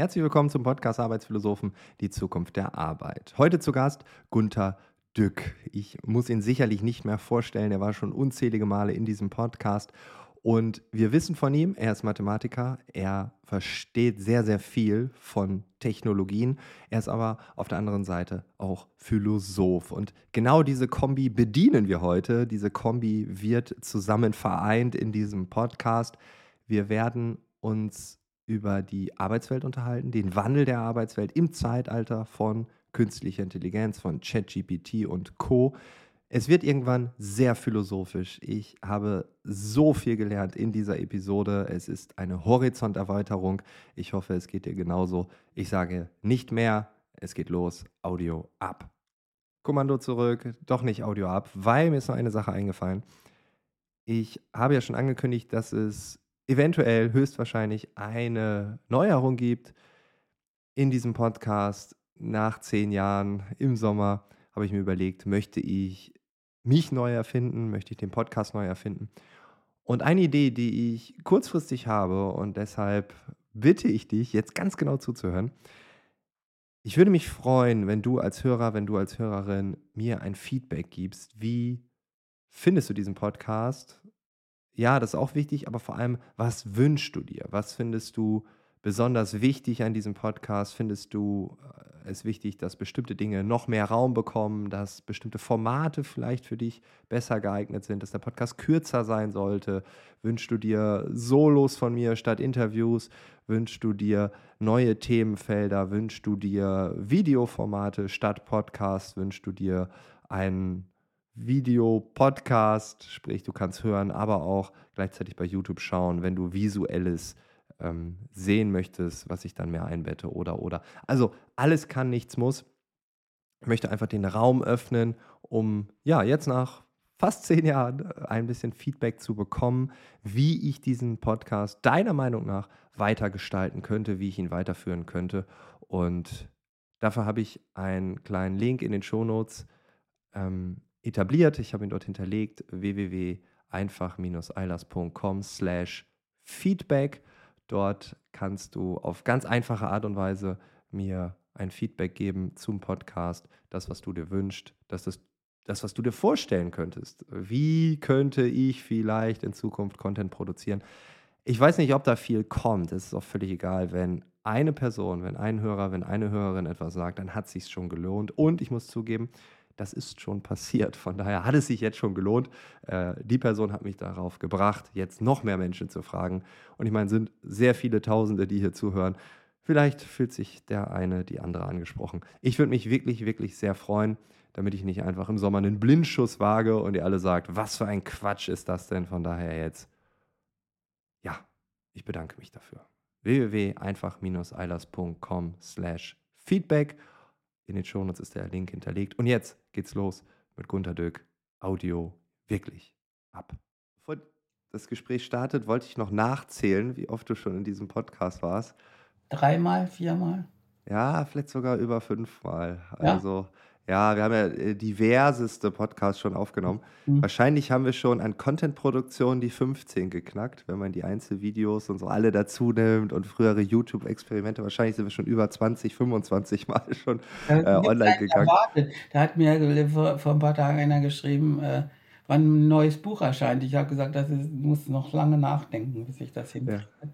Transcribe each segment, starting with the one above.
Herzlich willkommen zum Podcast Arbeitsphilosophen, die Zukunft der Arbeit. Heute zu Gast Gunther Dück. Ich muss ihn sicherlich nicht mehr vorstellen, er war schon unzählige Male in diesem Podcast. Und wir wissen von ihm, er ist Mathematiker, er versteht sehr, sehr viel von Technologien. Er ist aber auf der anderen Seite auch Philosoph. Und genau diese Kombi bedienen wir heute. Diese Kombi wird zusammen vereint in diesem Podcast. Wir werden uns über die Arbeitswelt unterhalten, den Wandel der Arbeitswelt im Zeitalter von künstlicher Intelligenz, von ChatGPT und Co. Es wird irgendwann sehr philosophisch. Ich habe so viel gelernt in dieser Episode. Es ist eine Horizonterweiterung. Ich hoffe, es geht dir genauso. Ich sage nicht mehr. Es geht los. Audio ab. Kommando zurück. Doch nicht Audio ab, weil mir ist noch eine Sache eingefallen. Ich habe ja schon angekündigt, dass es eventuell höchstwahrscheinlich eine Neuerung gibt in diesem Podcast nach zehn Jahren im Sommer habe ich mir überlegt, möchte ich mich neu erfinden, möchte ich den Podcast neu erfinden. Und eine Idee, die ich kurzfristig habe und deshalb bitte ich dich, jetzt ganz genau zuzuhören. Ich würde mich freuen, wenn du als Hörer, wenn du als Hörerin mir ein Feedback gibst. Wie findest du diesen Podcast? Ja, das ist auch wichtig, aber vor allem, was wünschst du dir? Was findest du besonders wichtig an diesem Podcast? Findest du äh, es wichtig, dass bestimmte Dinge noch mehr Raum bekommen, dass bestimmte Formate vielleicht für dich besser geeignet sind, dass der Podcast kürzer sein sollte? Wünschst du dir Solos von mir statt Interviews? Wünschst du dir neue Themenfelder? Wünschst du dir Videoformate statt Podcast? Wünschst du dir einen Video-Podcast, sprich, du kannst hören, aber auch gleichzeitig bei YouTube schauen, wenn du visuelles ähm, sehen möchtest, was ich dann mehr einbette oder oder. Also alles kann, nichts muss. Ich möchte einfach den Raum öffnen, um ja jetzt nach fast zehn Jahren äh, ein bisschen Feedback zu bekommen, wie ich diesen Podcast deiner Meinung nach weiter gestalten könnte, wie ich ihn weiterführen könnte. Und dafür habe ich einen kleinen Link in den Shownotes ähm, etabliert. Ich habe ihn dort hinterlegt, www.einfach-eilers.com slash Feedback. Dort kannst du auf ganz einfache Art und Weise mir ein Feedback geben zum Podcast, das, was du dir wünschst, das ist das, was du dir vorstellen könntest. Wie könnte ich vielleicht in Zukunft Content produzieren? Ich weiß nicht, ob da viel kommt. Es ist auch völlig egal, wenn eine Person, wenn ein Hörer, wenn eine Hörerin etwas sagt, dann hat es sich schon gelohnt. Und ich muss zugeben, das ist schon passiert. Von daher hat es sich jetzt schon gelohnt. Äh, die Person hat mich darauf gebracht, jetzt noch mehr Menschen zu fragen. Und ich meine, es sind sehr viele Tausende, die hier zuhören. Vielleicht fühlt sich der eine, die andere angesprochen. Ich würde mich wirklich, wirklich sehr freuen, damit ich nicht einfach im Sommer einen Blindschuss wage und ihr alle sagt, was für ein Quatsch ist das denn? Von daher jetzt, ja, ich bedanke mich dafür. www.einfach-eilers.com slash Feedback in den Shownotes ist der Link hinterlegt. Und jetzt geht's los mit Gunter Döck. Audio wirklich ab. Bevor das Gespräch startet, wollte ich noch nachzählen, wie oft du schon in diesem Podcast warst. Dreimal, viermal? Ja, vielleicht sogar über fünfmal. Ja? Also ja, wir haben ja äh, diverseste Podcasts schon aufgenommen. Mhm. Wahrscheinlich haben wir schon an Content-Produktion die 15 geknackt, wenn man die Einzelvideos und so alle dazu nimmt und frühere YouTube-Experimente. Wahrscheinlich sind wir schon über 20, 25 Mal schon äh, online gegangen. Erwartet. Da hat mir vor, vor, ein paar Tagen einer geschrieben, äh, wann ein neues Buch erscheint. Ich habe gesagt, das ist, muss noch lange nachdenken, bis ich das hinkriege. Ja.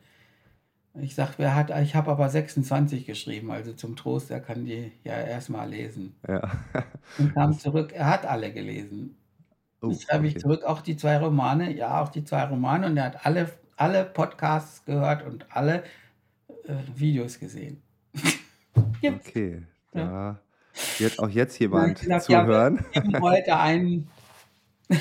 Ich sage, wer hat, ich habe aber 26 geschrieben, also zum Trost, er kann die ja erstmal lesen. Ja. Und kam zurück, er hat alle gelesen. Oh, Jetzt schreibe okay. ich zurück, auch die zwei Romane, ja, auch die zwei Romane und er hat alle, alle Podcasts gehört und alle äh, Videos gesehen. okay, ja. wird auch jetzt jemand ja, zuhören. Ja, heute einen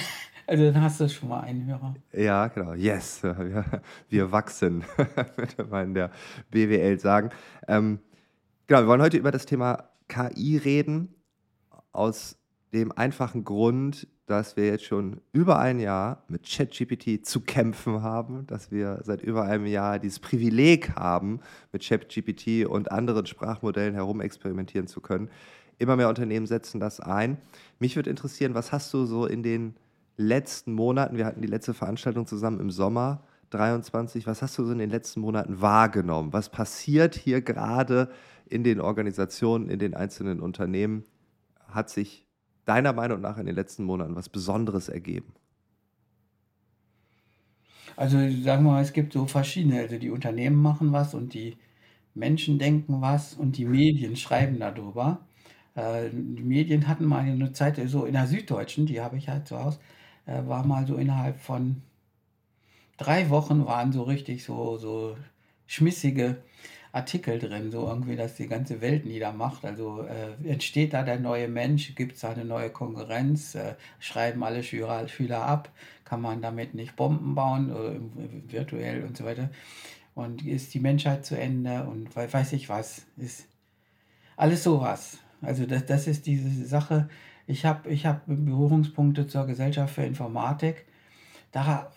also dann hast du schon mal einen Hörer. Ja, genau. Yes, wir, wir wachsen, würde man in der BWL sagen. Ähm, genau, wir wollen heute über das Thema KI reden, aus dem einfachen Grund, dass wir jetzt schon über ein Jahr mit ChatGPT zu kämpfen haben, dass wir seit über einem Jahr dieses Privileg haben, mit ChatGPT und anderen Sprachmodellen herumexperimentieren zu können. Immer mehr Unternehmen setzen das ein. Mich würde interessieren, was hast du so in den letzten Monaten, wir hatten die letzte Veranstaltung zusammen im Sommer, 23, was hast du so in den letzten Monaten wahrgenommen? Was passiert hier gerade in den Organisationen, in den einzelnen Unternehmen? Hat sich deiner Meinung nach in den letzten Monaten was Besonderes ergeben? Also sagen wir mal, es gibt so verschiedene, also die Unternehmen machen was und die Menschen denken was und die Medien schreiben darüber. Äh, die Medien hatten mal eine Zeit, so in der Süddeutschen, die habe ich halt zu Hause, äh, war mal so innerhalb von drei Wochen waren so richtig so, so schmissige Artikel drin, so irgendwie, dass die ganze Welt niedermacht. Also äh, entsteht da der neue Mensch, gibt es da eine neue Konkurrenz, äh, schreiben alle Schüler, Schüler ab, kann man damit nicht Bomben bauen, äh, virtuell und so weiter. Und ist die Menschheit zu Ende und weiß ich was, ist alles sowas. Also das, das ist diese Sache. Ich habe ich hab Berührungspunkte zur Gesellschaft für Informatik. Da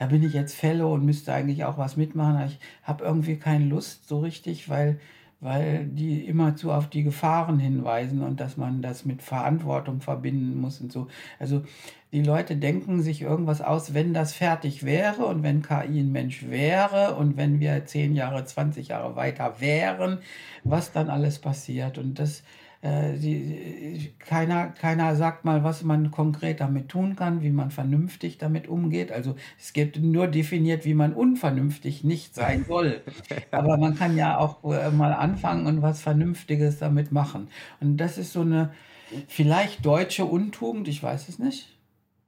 da bin ich jetzt Fellow und müsste eigentlich auch was mitmachen, aber ich habe irgendwie keine Lust so richtig, weil, weil die immerzu auf die Gefahren hinweisen und dass man das mit Verantwortung verbinden muss und so. Also die Leute denken sich irgendwas aus, wenn das fertig wäre und wenn KI ein Mensch wäre und wenn wir 10 Jahre, 20 Jahre weiter wären, was dann alles passiert. Und das, äh, die, keiner, keiner sagt mal, was man konkret damit tun kann, wie man vernünftig damit umgeht. Also es gibt nur definiert, wie man unvernünftig nicht sein soll. Aber man kann ja auch äh, mal anfangen und was Vernünftiges damit machen. Und das ist so eine vielleicht deutsche Untugend, ich weiß es nicht.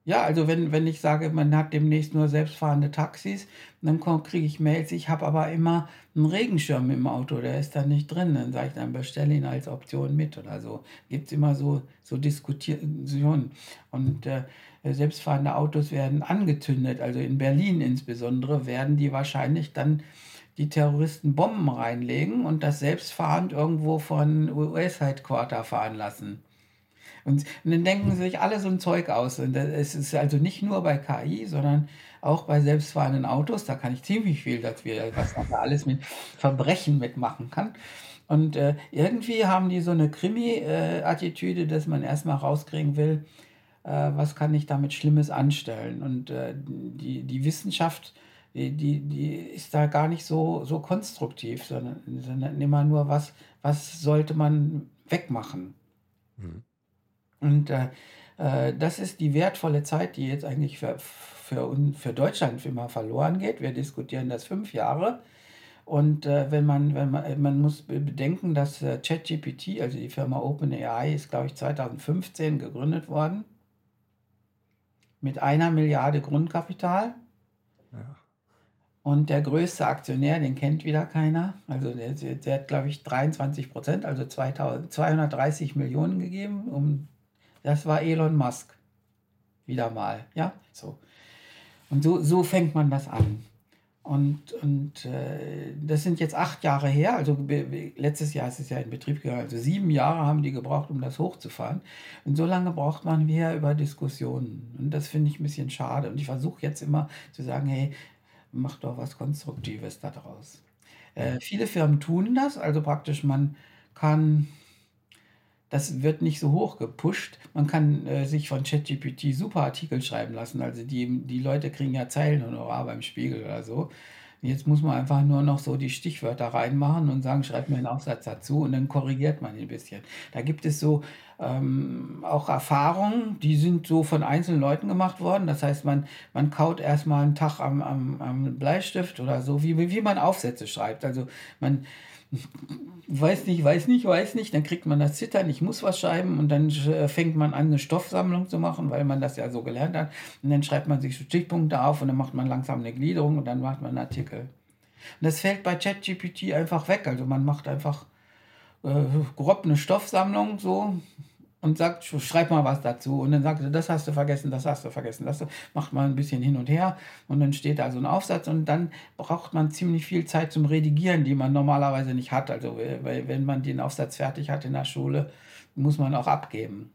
Ja, also wenn, wenn ich sage, man hat demnächst nur selbstfahrende Taxis, dann kriege ich Mails, ich habe aber immer einen Regenschirm im Auto, der ist da nicht drin. Dann sage ich, dann bestelle ihn als Option mit oder so. Gibt es immer so, so Diskussionen. Und äh, selbstfahrende Autos werden angezündet, also in Berlin insbesondere, werden die wahrscheinlich dann die Terroristen Bomben reinlegen und das selbstfahrend irgendwo von US-Headquarter fahren lassen. Und, und dann denken sie sich alle so ein Zeug aus. Und es ist also nicht nur bei KI, sondern auch bei selbstfahrenden Autos. Da kann ich ziemlich viel, dass wir, was man da alles mit Verbrechen mitmachen kann. Und äh, irgendwie haben die so eine Krimi-Attitüde, dass man erstmal rauskriegen will, äh, was kann ich damit Schlimmes anstellen. Und äh, die, die Wissenschaft, die, die, die ist da gar nicht so, so konstruktiv, sondern, sondern immer nur, was, was sollte man wegmachen. Mhm. Und äh, äh, das ist die wertvolle Zeit, die jetzt eigentlich für, für, für Deutschland immer verloren geht. Wir diskutieren das fünf Jahre. Und äh, wenn man, wenn man, man muss bedenken, dass äh, ChatGPT, also die Firma OpenAI, ist, glaube ich, 2015 gegründet worden. Mit einer Milliarde Grundkapital. Ja. Und der größte Aktionär, den kennt wieder keiner. Also der, der hat, glaube ich, 23 Prozent, also 2000, 230 Millionen gegeben, um das war Elon Musk. Wieder mal, ja, so. Und so, so fängt man das an. Und, und äh, das sind jetzt acht Jahre her, also letztes Jahr ist es ja in Betrieb gegangen, also sieben Jahre haben die gebraucht, um das hochzufahren. Und so lange braucht man wieder über Diskussionen. Und das finde ich ein bisschen schade. Und ich versuche jetzt immer zu sagen, hey, mach doch was Konstruktives daraus. Äh, viele Firmen tun das, also praktisch man kann das wird nicht so hoch gepusht. Man kann äh, sich von ChatGPT super Artikel schreiben lassen. Also die, die Leute kriegen ja Zeilenhonorar beim Spiegel oder so. Jetzt muss man einfach nur noch so die Stichwörter reinmachen und sagen, schreibt mir einen Aufsatz dazu und dann korrigiert man ein bisschen. Da gibt es so ähm, auch Erfahrungen, die sind so von einzelnen Leuten gemacht worden. Das heißt, man, man kaut erstmal einen Tag am, am, am Bleistift oder so, wie, wie man Aufsätze schreibt. Also man weiß nicht, weiß nicht, weiß nicht, dann kriegt man das Zittern, ich muss was schreiben und dann äh, fängt man an, eine Stoffsammlung zu machen, weil man das ja so gelernt hat. Und dann schreibt man sich Stichpunkte auf und dann macht man langsam eine Gliederung und dann macht man einen Artikel. Und das fällt bei ChatGPT einfach weg. Also man macht einfach äh, grob eine Stoffsammlung so und sagt, schreib mal was dazu. Und dann sagt er, das hast du vergessen, das hast du vergessen. Das macht man ein bisschen hin und her und dann steht da so ein Aufsatz und dann braucht man ziemlich viel Zeit zum Redigieren, die man normalerweise nicht hat. Also weil, wenn man den Aufsatz fertig hat in der Schule, muss man auch abgeben.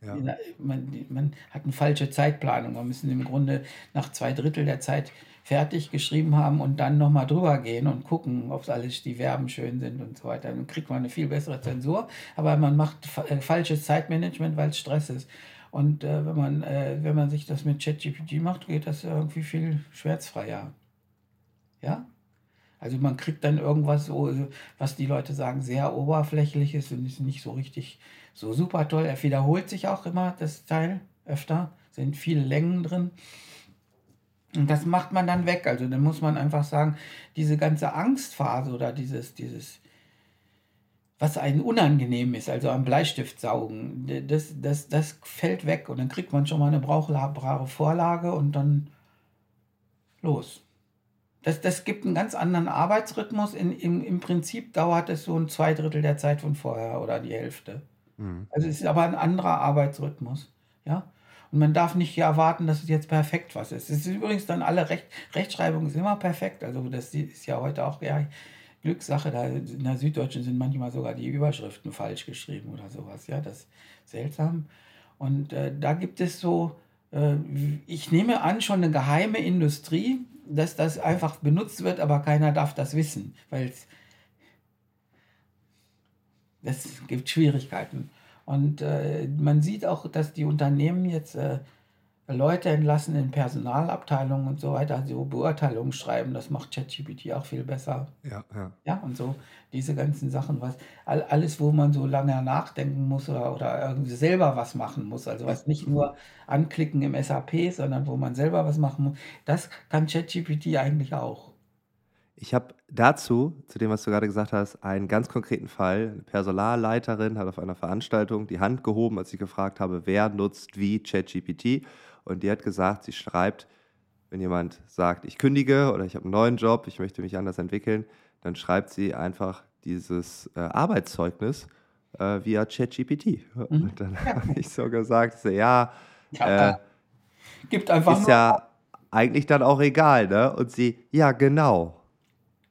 Ja. Man, man hat eine falsche Zeitplanung. Man müssen im Grunde nach zwei Drittel der Zeit fertig geschrieben haben und dann nochmal drüber gehen und gucken, ob alles die Verben schön sind und so weiter. Dann kriegt man eine viel bessere Zensur, aber man macht äh, falsches Zeitmanagement, weil es Stress ist. Und äh, wenn, man, äh, wenn man sich das mit ChatGPT macht, geht das irgendwie viel schmerzfreier. Ja? Also man kriegt dann irgendwas, so, was die Leute sagen, sehr oberflächlich ist und ist nicht so richtig so super toll. Er wiederholt sich auch immer, das Teil, öfter, sind viele Längen drin. Und das macht man dann weg. Also dann muss man einfach sagen, diese ganze Angstphase oder dieses, dieses, was einen unangenehm ist, also am Bleistift saugen, das, das, das fällt weg und dann kriegt man schon mal eine brauchbare Vorlage und dann los. Das, das gibt einen ganz anderen Arbeitsrhythmus. In, im, Im Prinzip dauert es so ein Zweidrittel der Zeit von vorher oder die Hälfte. Mhm. Also es ist aber ein anderer Arbeitsrhythmus. Ja? Und man darf nicht erwarten, dass es jetzt perfekt was ist. Es ist übrigens dann alle Recht, Rechtschreibung ist immer perfekt. Also das ist ja heute auch ja, Glückssache. Da in der Süddeutschen sind manchmal sogar die Überschriften falsch geschrieben oder sowas. Ja, das ist seltsam. Und äh, da gibt es so, äh, ich nehme an, schon eine geheime Industrie, dass das einfach benutzt wird, aber keiner darf das wissen, weil es gibt Schwierigkeiten. Und äh, man sieht auch, dass die Unternehmen jetzt äh, Leute entlassen in Personalabteilungen und so weiter, also Beurteilungen schreiben. Das macht ChatGPT auch viel besser. Ja, ja. Ja, und so diese ganzen Sachen, was alles, wo man so lange nachdenken muss oder, oder irgendwie selber was machen muss. Also was nicht nur anklicken im SAP, sondern wo man selber was machen muss. Das kann ChatGPT eigentlich auch. Ich habe dazu, zu dem, was du gerade gesagt hast, einen ganz konkreten Fall. Eine Personalleiterin hat auf einer Veranstaltung die Hand gehoben, als ich gefragt habe, wer nutzt wie ChatGPT. Und die hat gesagt, sie schreibt, wenn jemand sagt, ich kündige oder ich habe einen neuen Job, ich möchte mich anders entwickeln, dann schreibt sie einfach dieses äh, Arbeitszeugnis äh, via ChatGPT. Mhm. Und dann ja. habe ich so gesagt, so, ja, ja äh, gibt einfach ist ja eigentlich dann auch egal, ne? Und sie, ja, genau.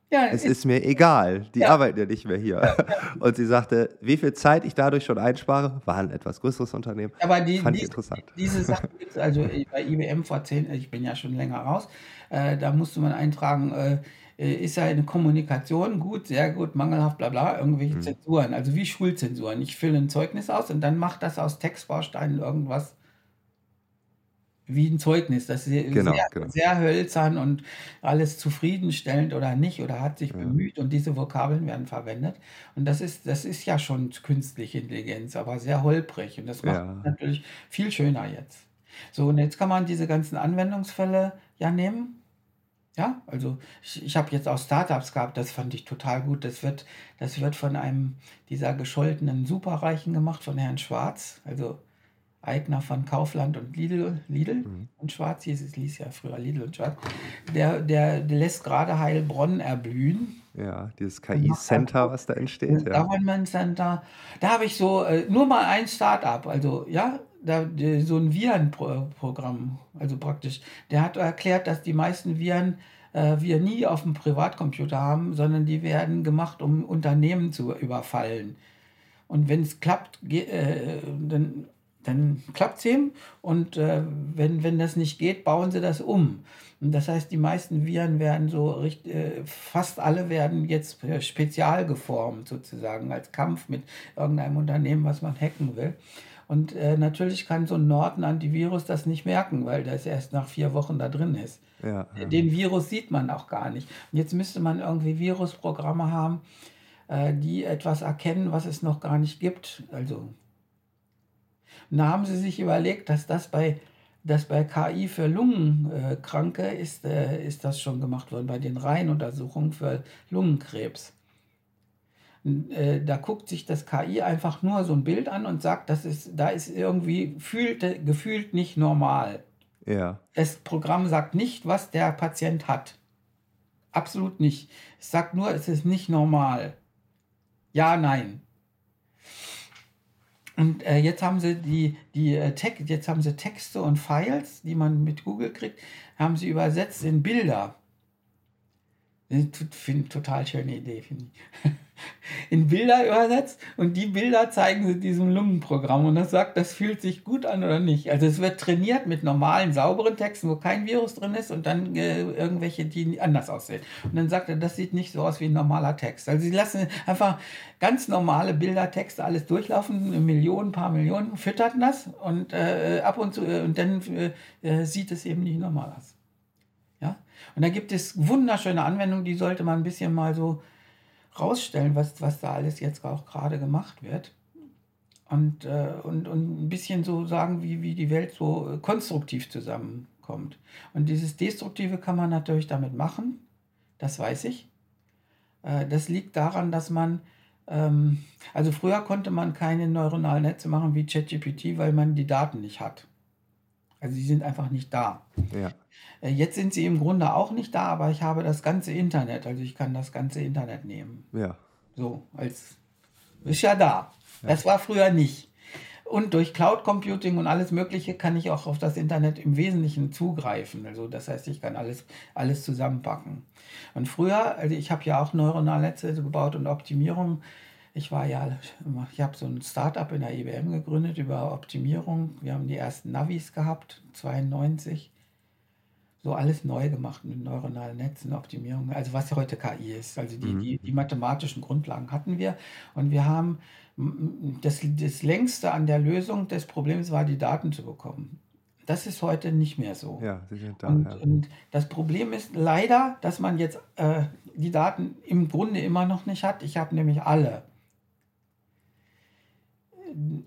Ja, es ist, mir egal, die ja. arbeiten ja nicht mehr hier. Und sie sagte, wie viel Zeit ich dadurch schon einspare, war ein etwas größeres Unternehmen. Aber die, Fand die, ich interessant. diese Sachen gibt es also bei IBM vor zehn, ich bin ja schon länger raus, äh, da musste man eintragen, äh, äh ist ja eine Kommunikation gut, sehr gut, mangelhaft, bla bla, irgendwelche hm. Zensuren, also wie Schulzensuren. Ich fülle ein Zeugnis aus und dann macht das aus Textbausteinen irgendwas wie ein Zeugnis. Das ist genau, sehr, genau. sehr hölzern und alles zufriedenstellend oder nicht oder hat sich ja. bemüht und diese Vokabeln werden verwendet. Und das ist, das ist ja schon künstliche Intelligenz, aber sehr holprig. Und das macht ja. natürlich viel schöner jetzt. So, und jetzt kann man diese ganzen Anwendungsfälle ja nehmen. Ja, also ich, ich habe jetzt auch Startups gehabt, das fand ich total gut. Das wird, das wird von einem dieser gescholtenen Superreichen gemacht, von Herrn Schwarz. Also Eigner von Kaufland und Lidl, Lidl mhm. und Schwarz, hieß es ließ ja früher Lidl und Schwarz, der, der, der lässt gerade Heilbronn erblühen. Ja, dieses KI-Center, was da entsteht. Ja. Government Center. Da habe ich so äh, nur mal ein Start-up, also ja, da, so ein Virenprogramm, also praktisch. Der hat erklärt, dass die meisten Viren äh, wir nie auf dem Privatcomputer haben, sondern die werden gemacht, um Unternehmen zu überfallen. Und wenn es klappt, äh, dann dann klappt es eben und äh, wenn, wenn das nicht geht, bauen sie das um. Und das heißt, die meisten Viren werden so, richtig, äh, fast alle werden jetzt äh, spezial geformt sozusagen als Kampf mit irgendeinem Unternehmen, was man hacken will. Und äh, natürlich kann so ein Norton-Antivirus das nicht merken, weil das erst nach vier Wochen da drin ist. Ja, ja. Den Virus sieht man auch gar nicht. Und jetzt müsste man irgendwie Virusprogramme haben, äh, die etwas erkennen, was es noch gar nicht gibt. Also und da haben sie sich überlegt, dass das bei, dass bei KI für Lungenkranke ist, äh, ist das schon gemacht worden, bei den Reihenuntersuchungen für Lungenkrebs. Äh, da guckt sich das KI einfach nur so ein Bild an und sagt, das ist, da ist irgendwie fühlt, gefühlt nicht normal. Ja. Das Programm sagt nicht, was der Patient hat. Absolut nicht. Es sagt nur, es ist nicht normal. Ja, nein. Und äh, jetzt haben sie die, die äh, jetzt haben sie Texte und Files, die man mit Google kriegt, haben sie übersetzt in Bilder. Finde total schöne Idee, finde ich. In Bilder übersetzt und die Bilder zeigen sie diesem Lungenprogramm und das sagt, das fühlt sich gut an oder nicht. Also es wird trainiert mit normalen, sauberen Texten, wo kein Virus drin ist und dann äh, irgendwelche, die anders aussehen. Und dann sagt er, das sieht nicht so aus wie ein normaler Text. Also sie lassen einfach ganz normale Bildertexte alles durchlaufen, Millionen, paar Millionen, fütterten das und äh, ab und zu, äh, und dann äh, sieht es eben nicht normal aus. Ja? Und da gibt es wunderschöne Anwendungen, die sollte man ein bisschen mal so rausstellen, was, was da alles jetzt auch gerade gemacht wird. Und, äh, und, und ein bisschen so sagen, wie, wie die Welt so äh, konstruktiv zusammenkommt. Und dieses Destruktive kann man natürlich damit machen, das weiß ich. Äh, das liegt daran, dass man, ähm, also früher konnte man keine neuronalen Netze machen wie ChatGPT, weil man die Daten nicht hat. Also sie sind einfach nicht da. Ja. Äh, jetzt sind sie im Grunde auch nicht da, aber ich habe das ganze Internet, also ich kann das ganze Internet nehmen. Ja. So, als ist ja da. Das war früher nicht. Und durch Cloud Computing und alles Mögliche kann ich auch auf das Internet im Wesentlichen zugreifen. Also das heißt, ich kann alles, alles zusammenpacken. Und früher, also ich habe ja auch neuronale Netze gebaut und Optimierung. Ich war ja, ich habe so ein Startup in der IBM gegründet über Optimierung. Wir haben die ersten Navis gehabt, 92 so alles neu gemacht mit neuronalen Netzen, Optimierung, also was heute KI ist. Also die, mhm. die, die mathematischen Grundlagen hatten wir und wir haben das, das längste an der Lösung des Problems war, die Daten zu bekommen. Das ist heute nicht mehr so. Ja, sie sind da. Und, ja. und das Problem ist leider, dass man jetzt äh, die Daten im Grunde immer noch nicht hat. Ich habe nämlich alle.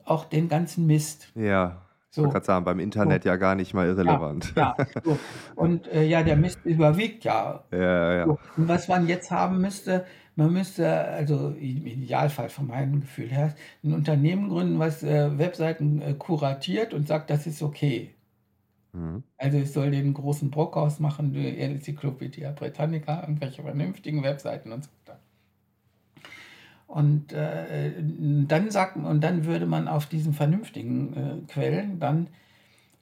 Auch den ganzen Mist. Ja. So. Ich wollte gerade sagen, beim Internet so. ja gar nicht mal irrelevant. Ja, ja so. und äh, ja, der Mist überwiegt ja. Ja, ja. Und was man jetzt haben müsste, man müsste, also im Idealfall von meinem Gefühl her, ein Unternehmen gründen, was äh, Webseiten äh, kuratiert und sagt, das ist okay. Mhm. Also es soll den großen Brockhaus machen, die Enzyklopädie Britannica, irgendwelche vernünftigen Webseiten und so. Und äh, dann sagt und dann würde man auf diesen vernünftigen äh, Quellen dann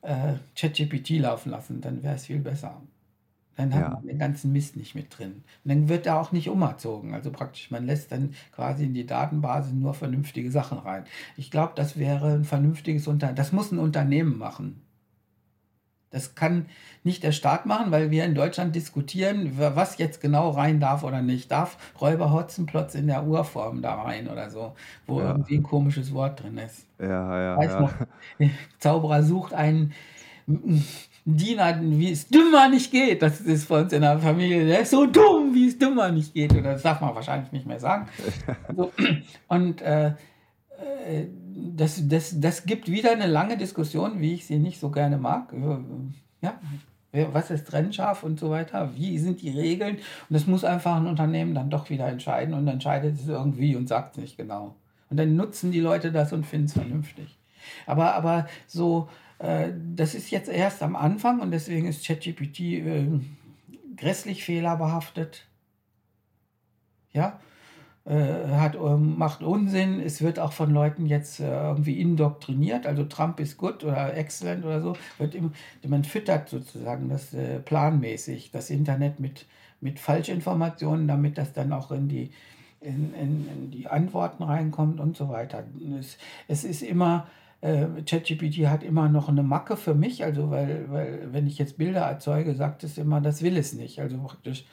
äh, ChatGPT laufen lassen, dann wäre es viel besser. Dann hat ja. man den ganzen Mist nicht mit drin. Und dann wird er auch nicht umerzogen. Also praktisch, man lässt dann quasi in die Datenbasis nur vernünftige Sachen rein. Ich glaube, das wäre ein vernünftiges Unternehmen. Das muss ein Unternehmen machen. Das kann nicht der Staat machen, weil wir in Deutschland diskutieren, was jetzt genau rein darf oder nicht. Darf Räuber Hotzenplotz in der Urform da rein oder so, wo ja. irgendwie ein komisches Wort drin ist. Ja, ja, Weiß ja. Noch, Zauberer sucht einen Diener, wie es dümmer nicht geht. Das ist bei uns in der Familie, der ist so dumm, wie es dümmer nicht geht. Oder das darf man wahrscheinlich nicht mehr sagen. So, und äh, äh, das, das, das gibt wieder eine lange Diskussion, wie ich sie nicht so gerne mag. Ja, was ist trennscharf und so weiter, wie sind die Regeln. Und das muss einfach ein Unternehmen dann doch wieder entscheiden und entscheidet es irgendwie und sagt es nicht genau. Und dann nutzen die Leute das und finden es vernünftig. Aber, aber so, äh, das ist jetzt erst am Anfang und deswegen ist ChatGPT äh, grässlich fehlerbehaftet. Ja, hat, ähm, macht Unsinn. Es wird auch von Leuten jetzt äh, irgendwie indoktriniert. Also Trump ist gut oder excellent oder so. Wird im, man füttert sozusagen das äh, planmäßig, das Internet mit, mit Falschinformationen, damit das dann auch in die, in, in, in die Antworten reinkommt und so weiter. Es, es ist immer, äh, ChatGPT hat immer noch eine Macke für mich, also weil, weil wenn ich jetzt Bilder erzeuge, sagt es immer, das will es nicht. Also praktisch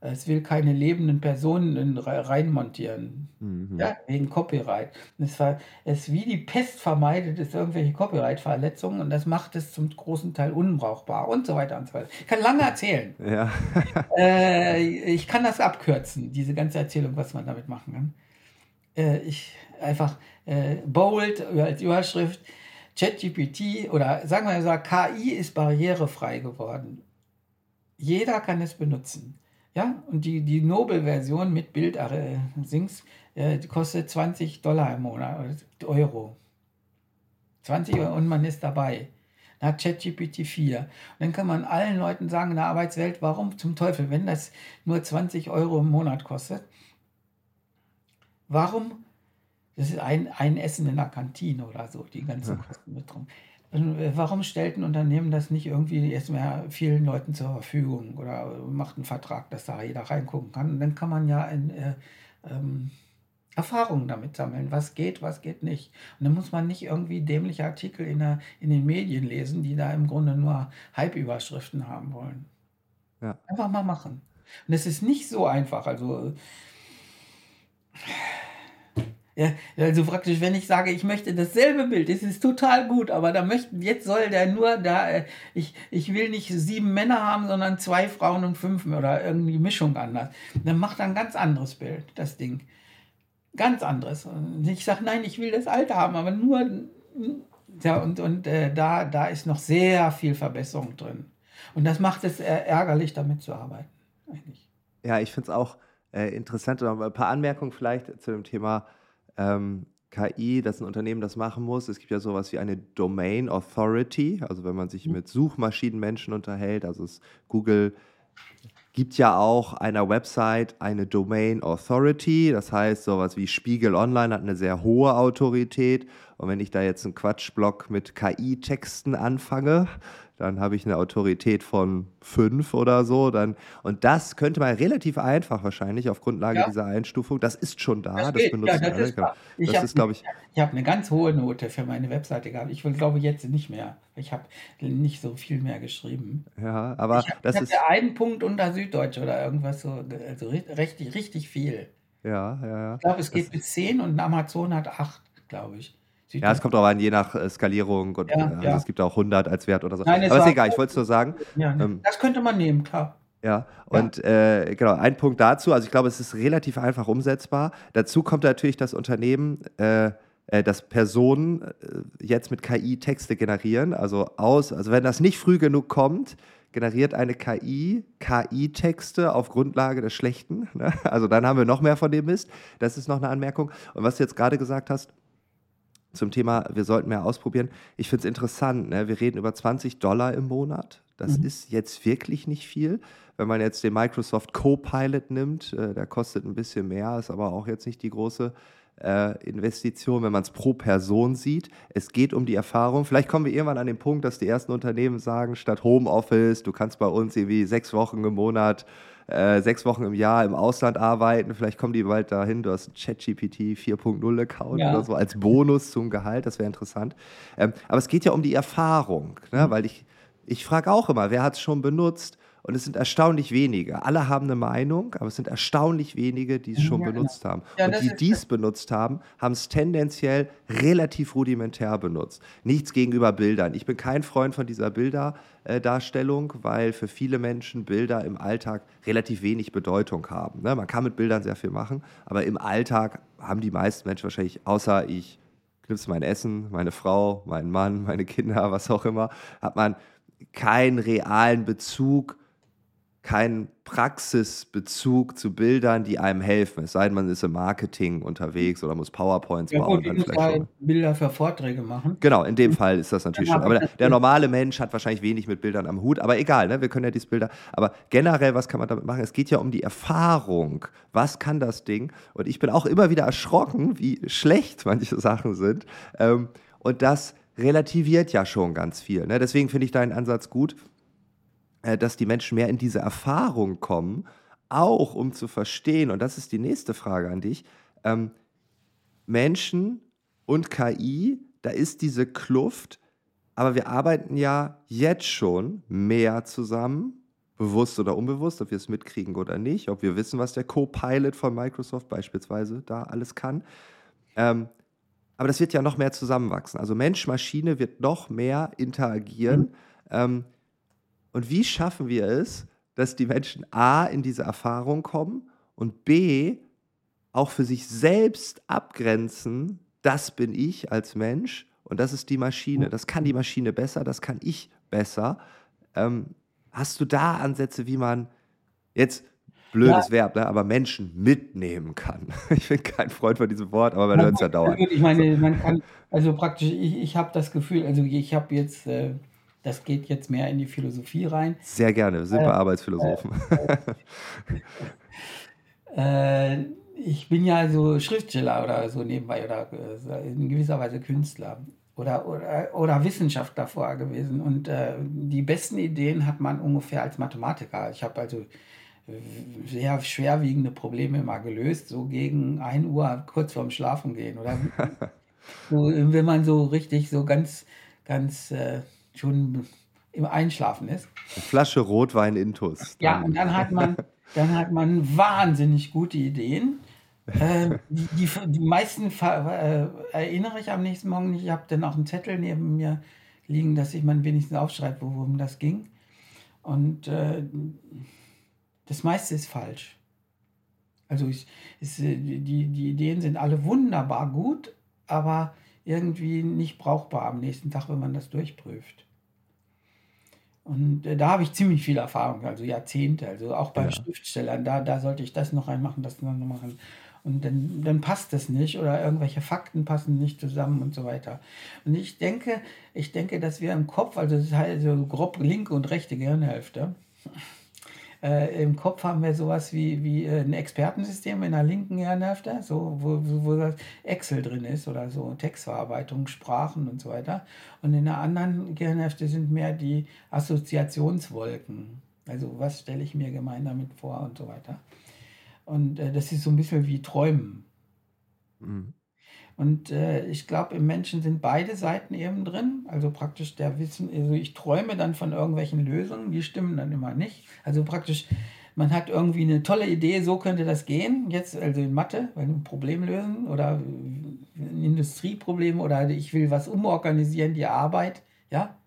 es will keine lebenden Personen reinmontieren. Mhm. Ja, wegen Copyright. Es, war, es wie die Pest vermeidet es irgendwelche Copyright-Verletzungen und das macht es zum großen Teil unbrauchbar und so weiter und so weiter. Ich kann lange erzählen. Ja. äh, ich kann das abkürzen, diese ganze Erzählung, was man damit machen kann. Äh, ich einfach äh, bold als Überschrift ChatGPT oder sagen wir mal KI ist barrierefrei geworden. Jeder kann es benutzen. Ja, und die, die Nobel-Version mit Bild äh, Sings äh, kostet 20 Dollar im Monat, Euro. 20 Euro und man ist dabei. Hat ChatGPT 4. Und dann kann man allen Leuten sagen in der Arbeitswelt, warum zum Teufel, wenn das nur 20 Euro im Monat kostet, warum, das ist ein, ein Essen in der Kantine oder so, die ganzen Kosten mit drum. Äh, warum stellt ein Unternehmen das nicht irgendwie erstmal vielen Leuten zur Verfügung oder macht einen Vertrag, dass da jeder reingucken kann? Und dann kann man ja in, äh, ähm, Erfahrungen damit sammeln, was geht, was geht nicht. Und dann muss man nicht irgendwie dämliche Artikel in, der, in den Medien lesen, die da im Grunde nur Hype-Überschriften haben wollen. Ja. Einfach mal machen. Und es ist nicht so einfach. Also Ja, also praktisch, wenn ich sage, ich möchte dasselbe Bild, das ist total gut, aber da möchten, jetzt soll der nur da, äh, ich, ich will nicht sieben Männer haben, sondern zwei Frauen und fünf oder irgendwie Mischung anders. Dann macht er ein ganz anderes Bild, das Ding. Ganz anderes. Und ich sage, nein, ich will das alte haben, aber nur, ja, und, und äh, da, da ist noch sehr viel Verbesserung drin. Und das macht es äh, ärgerlich, damit zu arbeiten, eigentlich. Ja, ich finde es auch äh, interessant. Ein paar Anmerkungen vielleicht zu dem Thema ähm, KI, dass ein Unternehmen das machen muss. Es gibt ja sowas wie eine Domain Authority, also wenn man sich mhm. mit Suchmaschinenmenschen unterhält, also es, Google gibt ja auch einer Website eine Domain Authority, das heißt sowas wie Spiegel Online hat eine sehr hohe Autorität und wenn ich da jetzt einen Quatschblock mit KI-Texten anfange, dann habe ich eine Autorität von fünf oder so. Dann, und das könnte man relativ einfach wahrscheinlich auf Grundlage ja. dieser Einstufung. Das ist schon da, das, das benutzen ja, das Ist, genau. ich das ist, glaube ich. Ich habe eine ganz hohe Note für meine Webseite gehabt. Ich will, glaube jetzt nicht mehr. Ich habe nicht so viel mehr geschrieben. Ja, aber ich hab, das ich ist. einen Punkt unter Süddeutsch oder irgendwas so, also richtig, richtig viel. Ja, ja, ja. Ich glaube, es geht das bis zehn und Amazon hat acht, glaube ich. Ja, es kommt auch an, je nach äh, Skalierung. Und, ja, also ja. Es gibt auch 100 als Wert oder so. Nein, Aber ist egal, ich wollte es nur sagen. Ja, ähm, das könnte man nehmen, klar. Ja, und ja. Äh, genau, ein Punkt dazu, also ich glaube, es ist relativ einfach umsetzbar. Dazu kommt natürlich das Unternehmen, äh, äh, dass Personen äh, jetzt mit KI Texte generieren. Also aus, also wenn das nicht früh genug kommt, generiert eine KI KI-Texte auf Grundlage des Schlechten. Ne? Also dann haben wir noch mehr von dem Mist. Das ist noch eine Anmerkung. Und was du jetzt gerade gesagt hast, zum Thema, wir sollten mehr ausprobieren. Ich finde es interessant, ne? wir reden über 20 Dollar im Monat. Das mhm. ist jetzt wirklich nicht viel. Wenn man jetzt den Microsoft Copilot nimmt, äh, der kostet ein bisschen mehr, ist aber auch jetzt nicht die große äh, Investition, wenn man es pro Person sieht. Es geht um die Erfahrung. Vielleicht kommen wir irgendwann an den Punkt, dass die ersten Unternehmen sagen, statt Homeoffice, du kannst bei uns irgendwie sechs Wochen im Monat äh, sechs Wochen im Jahr im Ausland arbeiten. Vielleicht kommen die bald dahin. Du hast einen ChatGPT 4.0 Account ja. oder so als Bonus zum Gehalt. Das wäre interessant. Ähm, aber es geht ja um die Erfahrung, ne? Mhm. weil ich, ich frage auch immer, wer hat es schon benutzt? Und es sind erstaunlich wenige. Alle haben eine Meinung, aber es sind erstaunlich wenige, die es schon ja, genau. benutzt haben. Ja, und die, die es benutzt haben, haben es tendenziell relativ rudimentär benutzt. Nichts gegenüber Bildern. Ich bin kein Freund von dieser Bilderdarstellung, weil für viele Menschen Bilder im Alltag relativ wenig Bedeutung haben. Ne? Man kann mit Bildern sehr viel machen, aber im Alltag haben die meisten Menschen wahrscheinlich, außer ich knipse mein Essen, meine Frau, meinen Mann, meine Kinder, was auch immer, hat man keinen realen Bezug keinen Praxisbezug zu Bildern, die einem helfen. Es sei denn, man ist im Marketing unterwegs oder muss PowerPoints ja, bauen. Dann vielleicht halt Bilder für Vorträge machen. Genau, in dem Fall ist das natürlich schon. Aber der, der, normale Mensch hat wahrscheinlich wenig mit Bildern am Hut. Aber egal, ne? wir können ja diese Bilder. Aber generell, was kann man damit machen? Es geht ja um die Erfahrung. Was kann das Ding? Und ich bin auch immer wieder erschrocken, wie schlecht manche Sachen sind. Ähm, und das relativiert ja schon ganz viel. Ne? Deswegen finde ich deinen Ansatz gut dass die Menschen mehr in diese Erfahrung kommen, auch um zu verstehen, und das ist die nächste Frage an dich, ähm, Menschen und KI, da ist diese Kluft, aber wir arbeiten ja jetzt schon mehr zusammen, bewusst oder unbewusst, ob wir es mitkriegen oder nicht, ob wir wissen, was der Co-Pilot von Microsoft beispielsweise da alles kann. Ähm, aber das wird ja noch mehr zusammenwachsen. Also Mensch-Maschine wird noch mehr interagieren. Mhm. Ähm, und wie schaffen wir es, dass die Menschen A in diese Erfahrung kommen und B auch für sich selbst abgrenzen, das bin ich als Mensch und das ist die Maschine. Das kann die Maschine besser, das kann ich besser. Ähm, hast du da Ansätze, wie man jetzt blödes ja. Verb, ne, aber Menschen mitnehmen kann? Ich bin kein Freund von diesem Wort, aber man hört es ja dauernd. Ich meine, man kann, also praktisch, ich, ich habe das Gefühl, also ich habe jetzt äh, das geht jetzt mehr in die Philosophie rein. Sehr gerne, sind wir äh, Arbeitsphilosophen. Äh, äh, ich bin ja so Schriftsteller oder so nebenbei oder äh, in gewisser Weise Künstler oder, oder, oder Wissenschaftler vorher gewesen. Und äh, die besten Ideen hat man ungefähr als Mathematiker. Ich habe also sehr schwerwiegende Probleme mal gelöst, so gegen 1 Uhr kurz vorm Schlafen gehen. Oder so, wenn man so richtig so ganz, ganz äh, schon im Einschlafen ist. Eine Flasche Rotwein Intus. Ja, und dann hat man, dann hat man wahnsinnig gute Ideen. Äh, die, die, die meisten äh, erinnere ich am nächsten Morgen nicht. Ich habe dann auch einen Zettel neben mir liegen, dass ich man wenigstens aufschreibe, worum das ging. Und äh, das meiste ist falsch. Also ich, ist, äh, die, die Ideen sind alle wunderbar gut, aber irgendwie nicht brauchbar am nächsten Tag, wenn man das durchprüft. Und äh, da habe ich ziemlich viel Erfahrung, also Jahrzehnte, also auch bei ja. Schriftstellern, da, da sollte ich das noch reinmachen, das noch machen. Und dann, dann passt es nicht oder irgendwelche Fakten passen nicht zusammen und so weiter. Und ich denke, ich denke, dass wir im Kopf, also das heißt so grob linke und rechte Gehirnhälfte, äh, Im Kopf haben wir sowas wie, wie äh, ein Expertensystem in der linken Hirnhälfte, so, wo, wo das Excel drin ist oder so, Textverarbeitung, Sprachen und so weiter. Und in der anderen Gehirnhälfte sind mehr die Assoziationswolken. Also was stelle ich mir gemein damit vor und so weiter. Und äh, das ist so ein bisschen wie Träumen. Mhm. Und äh, ich glaube, im Menschen sind beide Seiten eben drin. Also praktisch der Wissen, also ich träume dann von irgendwelchen Lösungen, die stimmen dann immer nicht. Also praktisch, man hat irgendwie eine tolle Idee, so könnte das gehen. Jetzt also in Mathe, weil ein Problem lösen oder ein Industrieproblem oder ich will was umorganisieren, die Arbeit. Ja,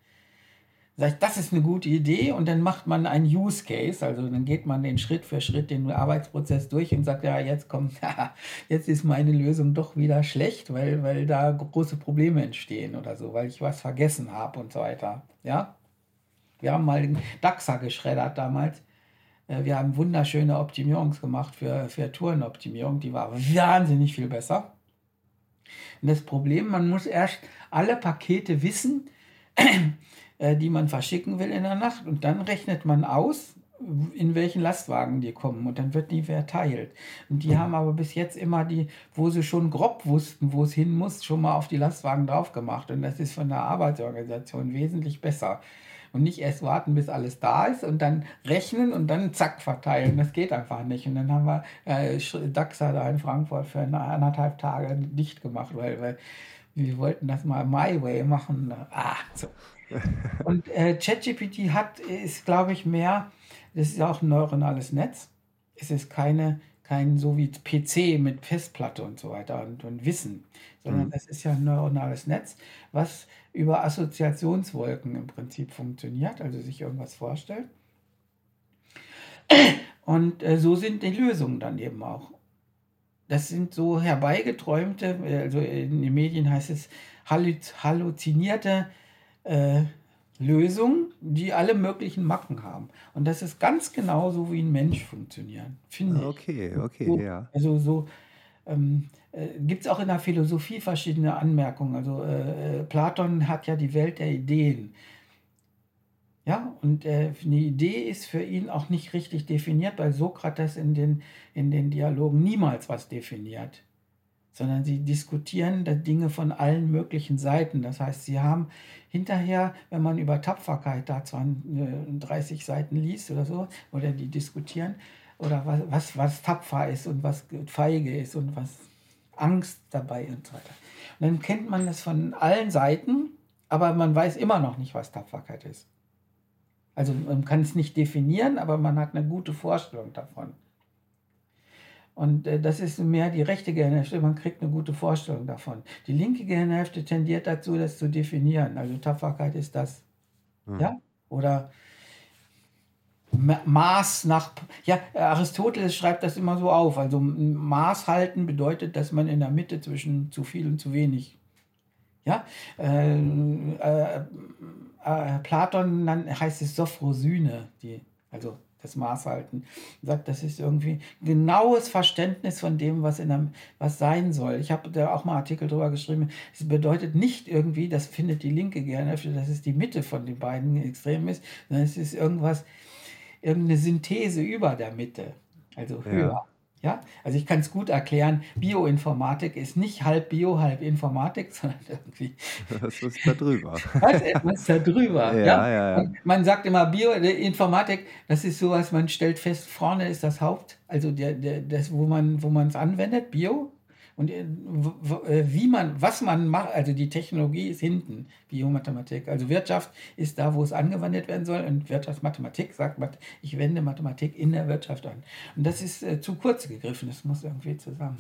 Sag ich, das ist eine gute Idee und dann macht man einen Use Case, also dann geht man den Schritt für Schritt den Arbeitsprozess durch und sagt, ja, jetzt kommt, jetzt ist meine Lösung doch wieder schlecht, weil, weil da große Probleme entstehen oder so, weil ich was vergessen habe und so weiter. Ja? Wir haben mal den DAXA geschreddert damals. Äh, wir haben wunderschöne Optimierungs gemacht für, für Tourenoptimierung, die war wahnsinnig viel besser. Und das Problem, man muss erst alle Pakete wissen, die man verschicken will in der Nacht. Und dann rechnet man aus, in welchen Lastwagen die kommen und dann wird die verteilt. Und die haben aber bis jetzt immer die, wo sie schon grob wussten, wo es hin muss, schon mal auf die Lastwagen drauf gemacht. Und das ist von der Arbeitsorganisation wesentlich besser. Und nicht erst warten, bis alles da ist und dann rechnen und dann zack verteilen. Das geht einfach nicht. Und dann haben wir äh, DAXA da in Frankfurt für eine, anderthalb Tage dicht gemacht, weil, weil wir wollten das mal My Way machen. Ah, so. Und äh, ChatGPT hat, ist, glaube ich, mehr, das ist auch ein neuronales Netz. Es ist keine, kein so wie PC mit Festplatte und so weiter und, und Wissen, sondern mhm. es ist ja ein neuronales Netz, was über Assoziationswolken im Prinzip funktioniert, also sich irgendwas vorstellt. Und äh, so sind die Lösungen dann eben auch. Das sind so herbeigeträumte, also in den Medien heißt es halluzinierte äh, Lösungen, die alle möglichen Macken haben. Und das ist ganz genauso wie ein Mensch funktionieren, finde okay, ich. Okay, so, ja. Also so ähm, äh, gibt es auch in der Philosophie verschiedene Anmerkungen. Also äh, äh, Platon hat ja die Welt der Ideen. Ja, und äh, eine Idee ist für ihn auch nicht richtig definiert, weil Sokrates in den, in den Dialogen niemals was definiert sondern sie diskutieren die Dinge von allen möglichen Seiten. Das heißt, sie haben hinterher, wenn man über Tapferkeit da 30 Seiten liest oder so, oder die diskutieren, oder was, was, was tapfer ist und was feige ist und was Angst dabei und so weiter. Und dann kennt man das von allen Seiten, aber man weiß immer noch nicht, was Tapferkeit ist. Also man kann es nicht definieren, aber man hat eine gute Vorstellung davon. Und äh, das ist mehr die rechte Gehirnhälfte, man kriegt eine gute Vorstellung davon. Die linke Gehirnhälfte tendiert dazu, das zu definieren. Also Tapferkeit ist das. Mhm. Ja? Oder Maß nach. Ja, Aristoteles schreibt das immer so auf. Also Maß halten bedeutet, dass man in der Mitte zwischen zu viel und zu wenig. Ja, äh, äh, äh, Platon heißt es Sophrosyne, die, also das Maß halten. sagt, das ist irgendwie genaues Verständnis von dem, was, in einem, was sein soll. Ich habe da auch mal Artikel drüber geschrieben. Es bedeutet nicht irgendwie, das findet die Linke gerne, dass es die Mitte von den beiden Extremen ist, sondern es ist irgendwas, irgendeine Synthese über der Mitte, also höher. Ja. Ja, also ich kann es gut erklären. Bioinformatik ist nicht halb Bio, halb Informatik, sondern irgendwie. Was ist da drüber? Was, etwas da drüber. ja, ja. ja, ja. Man sagt immer Bioinformatik, das ist sowas, man stellt fest, vorne ist das Haupt, also der, der, das, wo man wo es anwendet, Bio. Und äh, äh, wie man, was man macht, also die Technologie ist hinten, Biomathematik. Also Wirtschaft ist da, wo es angewendet werden soll. Und Wirtschaftsmathematik sagt, ich wende Mathematik in der Wirtschaft an. Und das ist äh, zu kurz gegriffen, das muss irgendwie zusammen.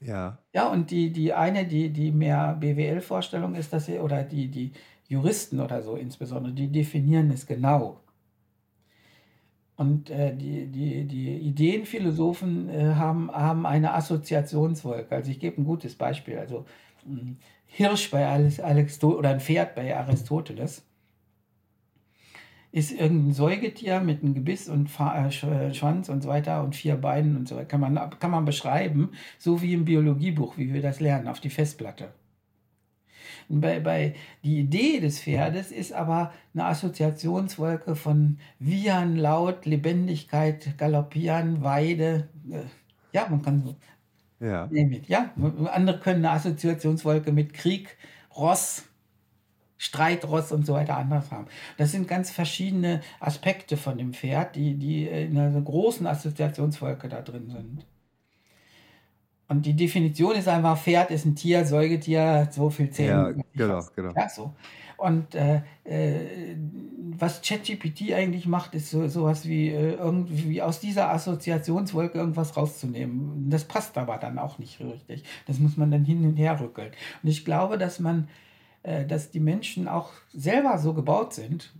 Ja. Ja, und die, die eine, die, die mehr BWL-Vorstellung ist, dass sie, oder die, die Juristen oder so insbesondere, die definieren es genau. Und äh, die, die, die Ideenphilosophen äh, haben, haben eine Assoziationswolke. Also ich gebe ein gutes Beispiel. Also ein Hirsch bei Aristoteles oder ein Pferd bei Aristoteles ist irgendein Säugetier mit einem Gebiss und äh, äh, Schwanz und so weiter und vier Beinen und so weiter. Kann man, kann man beschreiben, so wie im Biologiebuch, wie wir das lernen, auf die Festplatte. Bei, bei, die Idee des Pferdes ist aber eine Assoziationswolke von Wiehern, Laut, Lebendigkeit, Galoppieren, Weide. Äh, ja, man kann so. Ja. ja. Andere können eine Assoziationswolke mit Krieg, Ross, Streitross und so weiter anders haben. Das sind ganz verschiedene Aspekte von dem Pferd, die, die in einer großen Assoziationswolke da drin sind. Und die Definition ist einfach, Pferd ist ein Tier, Säugetier, so viel Zähne. Ja, genau, genau. Ja, so. Und äh, äh, was ChatGPT eigentlich macht, ist so, sowas wie äh, irgendwie aus dieser Assoziationswolke irgendwas rauszunehmen. Das passt aber dann auch nicht richtig. Das muss man dann hin und her rückeln. Und ich glaube, dass man äh, dass die Menschen auch selber so gebaut sind,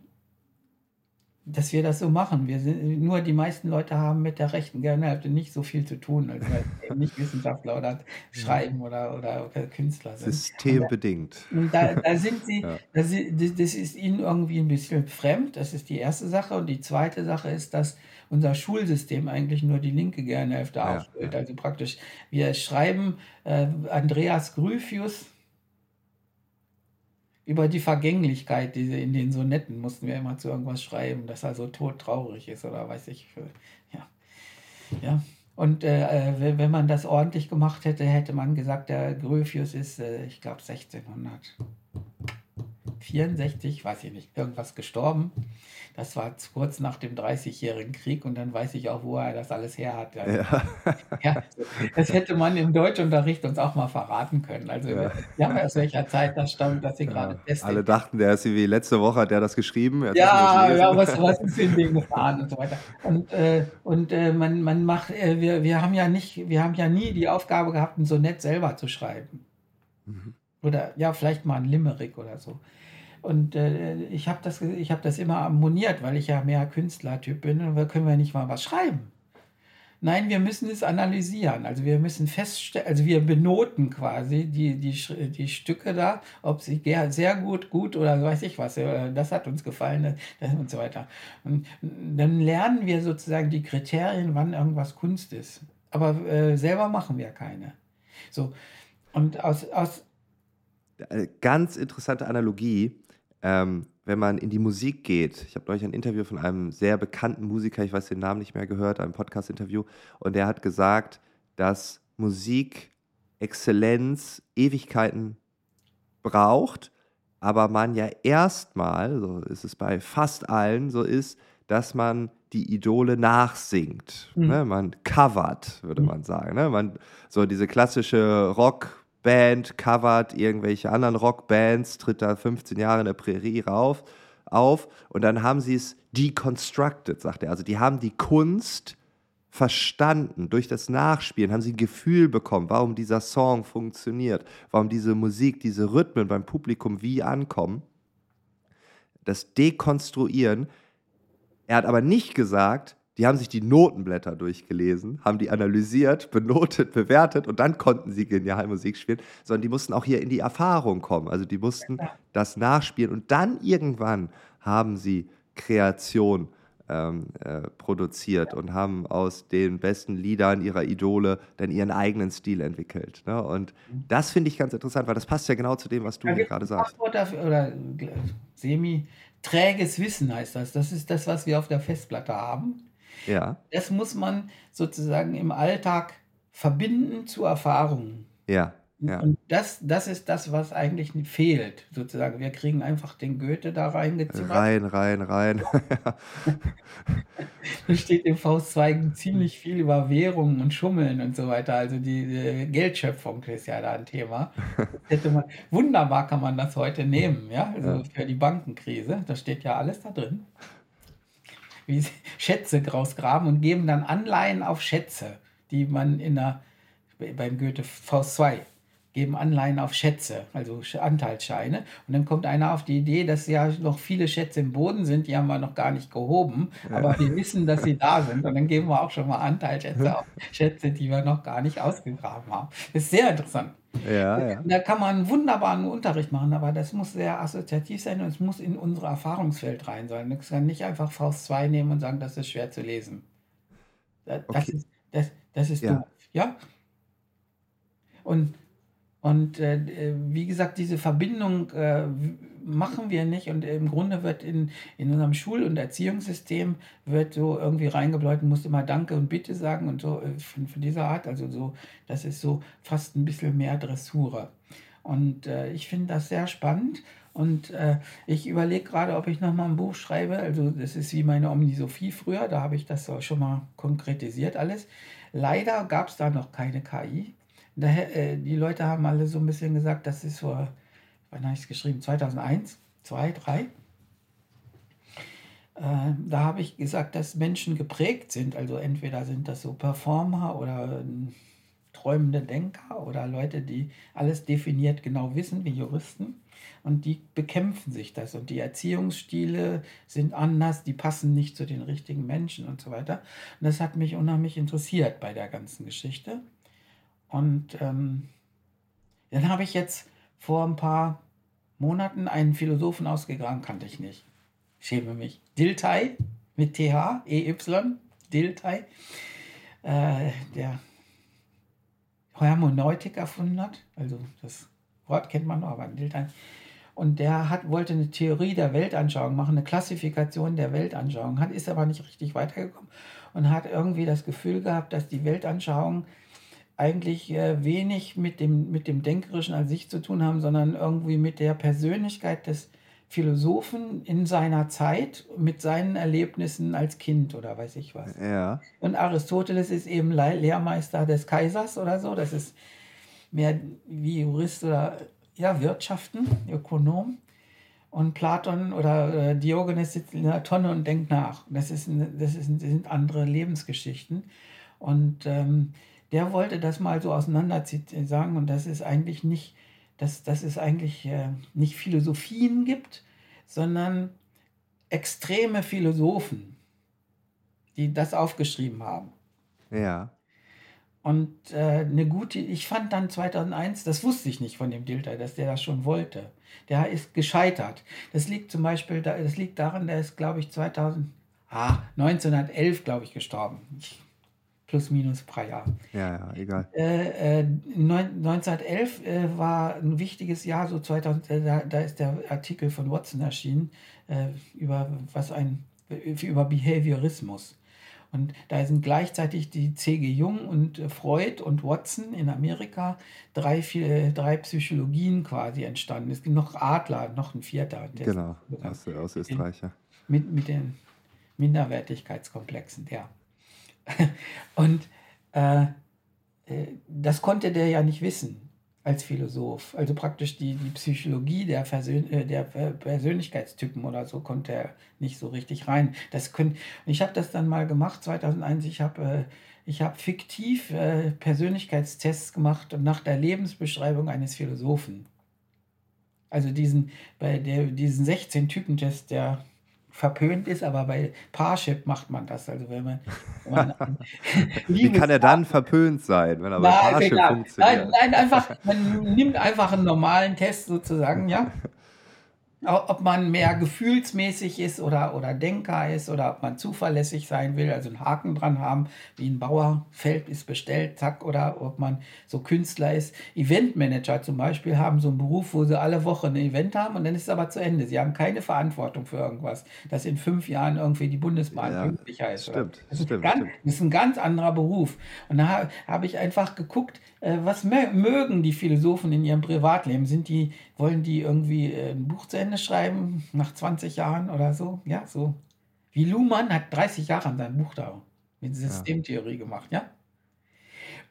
dass wir das so machen. Wir sind, nur die meisten Leute haben mit der rechten Gehirnhälfte nicht so viel zu tun, als weil nicht Wissenschaftler oder Schreiben oder, oder, oder Künstler sind. Systembedingt. Und da, da sind sie, ja. das, das ist ihnen irgendwie ein bisschen fremd. Das ist die erste Sache. Und die zweite Sache ist, dass unser Schulsystem eigentlich nur die linke Gehirnhälfte ja, ausbildet. Ja. Also praktisch, wir schreiben äh, Andreas Gryphius, über die Vergänglichkeit, diese in den Sonetten mussten wir immer zu irgendwas schreiben, dass er so todtraurig ist oder weiß ich. Ja. ja. Und äh, wenn man das ordentlich gemacht hätte, hätte man gesagt, der Gröfius ist, äh, ich glaube, 1664, weiß ich nicht, irgendwas gestorben. Das war kurz nach dem Dreißigjährigen Krieg und dann weiß ich auch, wo er das alles her hat. Ja. ja. das hätte man im Deutschunterricht uns auch mal verraten können. Also ja, ja aus welcher Zeit das stammt, dass sie gerade ja. Alle dachten, der ist wie letzte Woche hat der das geschrieben. ja, ja, was, was ist in dem gefahren und so weiter. Und, äh, und äh, man, man macht, äh, wir, wir haben ja nicht, wir haben ja nie die Aufgabe gehabt, ein Sonett selber zu schreiben. Mhm. Oder ja, vielleicht mal ein Limerick oder so. Und äh, ich habe das, hab das immer ammoniert, weil ich ja mehr Künstlertyp bin. Und wir können wir nicht mal was schreiben. Nein, wir müssen es analysieren. Also wir müssen feststellen, also wir benoten quasi die, die, die Stücke da, ob sie sehr gut, gut oder weiß ich was, äh, das hat uns gefallen das und so weiter. Und dann lernen wir sozusagen die Kriterien, wann irgendwas Kunst ist. Aber äh, selber machen wir keine. So. Und aus, aus ganz interessante Analogie ähm, wenn man in die Musik geht. Ich habe neulich ein Interview von einem sehr bekannten Musiker, ich weiß den Namen nicht mehr gehört, ein Podcast-Interview, und der hat gesagt, dass Musik Exzellenz Ewigkeiten braucht, aber man ja erstmal, so ist es bei fast allen, so ist, dass man die Idole nachsingt. Mhm. Ne? Man covert, würde mhm. man sagen. Ne? Man, so diese klassische Rock- Band covert irgendwelche anderen Rockbands, tritt da 15 Jahre in der Prärie rauf, auf und dann haben sie es deconstructed, sagt er. Also die haben die Kunst verstanden, durch das Nachspielen haben sie ein Gefühl bekommen, warum dieser Song funktioniert, warum diese Musik, diese Rhythmen beim Publikum wie ankommen. Das Dekonstruieren. Er hat aber nicht gesagt, die haben sich die Notenblätter durchgelesen, haben die analysiert, benotet, bewertet und dann konnten sie genial Musik spielen, sondern die mussten auch hier in die Erfahrung kommen. Also die mussten das nachspielen und dann irgendwann haben sie Kreation ähm, äh, produziert und haben aus den besten Liedern ihrer Idole dann ihren eigenen Stil entwickelt. Ne? Und mhm. das finde ich ganz interessant, weil das passt ja genau zu dem, was du ja, gerade sagst. Dafür, oder äh, semi träges Wissen heißt das. Das ist das, was wir auf der Festplatte haben. Ja. Das muss man sozusagen im Alltag verbinden zu Erfahrungen. Ja. Ja. Und das, das ist das, was eigentlich fehlt, sozusagen. Wir kriegen einfach den Goethe da reingezimmert. Rein, rein, rein. Da steht im Faust 2 ziemlich viel über Währungen und Schummeln und so weiter. Also die, die Geldschöpfung ist ja da ein Thema. Man, wunderbar kann man das heute nehmen, ja, also Ja. für die Bankenkrise. Da steht ja alles da drin. Wie sie Schätze rausgraben und geben dann Anleihen auf Schätze, die man in der, beim Goethe Faust 2 geben Anleihen auf Schätze, also Sch- Anteilsscheine. Und dann kommt einer auf die Idee, dass ja noch viele Schätze im Boden sind, die haben wir noch gar nicht gehoben, aber wir wissen, dass sie da sind. Und dann geben wir auch schon mal Anteilsschätze auf Schätze, die wir noch gar nicht ausgegraben haben. Das ist sehr interessant. Ja, ja. Da kann man einen wunderbaren Unterricht machen, aber das muss sehr assoziativ sein und es muss in unser Erfahrungsfeld rein sein. Das kann nicht einfach Faust 2 nehmen und sagen, das ist schwer zu lesen. Das, das Okay. ist, das, das ist Ja. doof. Ja? Und, und äh, äh, wie gesagt, diese Verbindung äh, machen wir nicht und im Grunde wird in, in unserem Schul- und Erziehungssystem wird so irgendwie reingebläut, muss immer Danke und Bitte sagen und so äh, von, von dieser Art. Also so, das ist so fast ein bisschen mehr Dressur. Und äh, ich finde das sehr spannend. Und äh, ich überlege gerade, ob ich nochmal ein Buch schreibe. Also das ist wie meine Omnisophie früher, da habe ich das schon mal konkretisiert alles. Leider gab es da noch keine KI. Daher, äh, die Leute haben alle so ein bisschen gesagt, das ist vor, wann habe ich es geschrieben? 2001, 2, 3. Äh, da habe ich gesagt, dass Menschen geprägt sind. Also entweder sind das so Performer oder ähm, träumende Denker oder Leute, die alles definiert genau wissen, wie Juristen. Und die bekämpfen sich das. Und die Erziehungsstile sind anders, die passen nicht zu den richtigen Menschen und so weiter. Und das hat mich unheimlich interessiert bei der ganzen Geschichte. Und ähm, dann habe ich jetzt vor ein paar Monaten einen Philosophen ausgegraben, kannte ich nicht. Schäme mich. Dilthey mit TH, EY, Dilthey, äh, der Hermeneutik erfunden hat. Also das Wort kennt man noch, aber Dilthey. Und der hat, wollte eine Theorie der Weltanschauung machen, eine Klassifikation der Weltanschauung, hat, ist aber nicht richtig weitergekommen und hat irgendwie das Gefühl gehabt, dass die Weltanschauung eigentlich äh, wenig mit dem, mit dem Denkerischen an sich zu tun haben, sondern irgendwie mit der Persönlichkeit des Philosophen in seiner Zeit, mit seinen Erlebnissen als Kind oder weiß ich was. Ja. Und Aristoteles ist eben Le Lehrmeister des Kaisers oder so. Das ist mehr wie Jurist oder ja, Wirtschaften, Ökonom. Und Platon oder äh, Diogenes sitzt in der Tonne und denkt nach. Das, ist, ein- das, ist, das sind andere Lebensgeschichten. Und ähm, der wollte das mal so auseinander sagen. Und das ist eigentlich nicht, dass, dass es eigentlich äh, nicht Philosophien gibt, sondern extreme Philosophen, die das aufgeschrieben haben. Ja. Und äh, eine gute, ich fand dann 2001, das wusste ich nicht von dem Dilter, dass der das schon wollte. Der ist gescheitert. Das liegt zum Beispiel, da, das liegt daran, der ist, glaube ich, 2000, ah, 1911, glaube ich, gestorben. Plus, minus paar Jahre. Ja, ja, egal. Äh, äh, neun- 1911 äh, war ein wichtiges Jahr, so 2000, äh, da, da ist der Artikel von Watson erschienen, äh, über was ein, über Behaviorismus. Und da sind gleichzeitig die C.G. Jung und äh, Freud und Watson in Amerika drei, vier, drei Psychologien quasi entstanden. Es gibt noch Adler, noch ein vierter. Genau. Aus, aus Österreich, ja. Mit, mit den Minderwertigkeitskomplexen, ja. Und äh, äh, das konnte der ja nicht wissen als Philosoph. Also praktisch die, die Psychologie der, Versön äh, der Per- Persönlichkeitstypen oder so konnte er nicht so richtig rein. Das können, ich habe das dann mal gemacht, 2001. Ich habe äh, hab fiktiv äh, Persönlichkeitstests gemacht nach der Lebensbeschreibung eines Philosophen. Also diesen, bei der, diesen 16-Typen-Test, der verpönt ist, aber bei Parship macht man das. Also wenn man, wenn man Wie kann er dann verpönt sein, wenn er bei Parship funktioniert? nein, nein, einfach, man nimmt einfach einen normalen Test sozusagen, ja. ob man mehr gefühlsmäßig ist oder, oder Denker ist oder ob man zuverlässig sein will, also einen Haken dran haben, wie ein Bauerfeld ist bestellt, zack, oder ob man so Künstler ist. Eventmanager zum Beispiel haben so einen Beruf, wo sie alle Wochen ein Event haben und dann ist es aber zu Ende. Sie haben keine Verantwortung für irgendwas, dass in fünf Jahren irgendwie die Bundesbahn ja, pünktlicher ist. Stimmt, das, ist stimmt, ganz, stimmt. das ist ein ganz anderer Beruf. Und da habe ich einfach geguckt, äh, was mögen die Philosophen in ihrem Privatleben? Sind die, wollen die irgendwie äh, ein Buch zu Ende schreiben nach 20 Jahren oder so? Ja, so. Wie Luhmann hat 30 Jahre an seinem Buch da mit Systemtheorie gemacht, ja?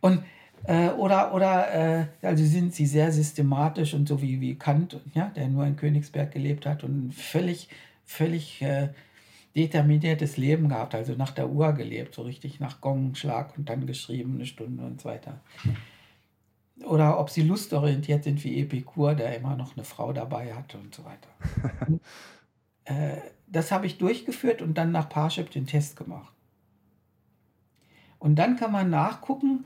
Und äh, oder oder äh, also sind sie sehr systematisch und so wie, wie Kant, ja, der nur in Königsberg gelebt hat und völlig, völlig äh, determiniertes Leben gehabt, also nach der Uhr gelebt, so richtig nach Gongschlag und dann geschrieben eine Stunde und so weiter oder ob sie lustorientiert sind wie Epikur, der immer noch eine Frau dabei hatte und so weiter. Und, äh, das habe ich durchgeführt und dann nach Parship den Test gemacht. Und dann kann man nachgucken,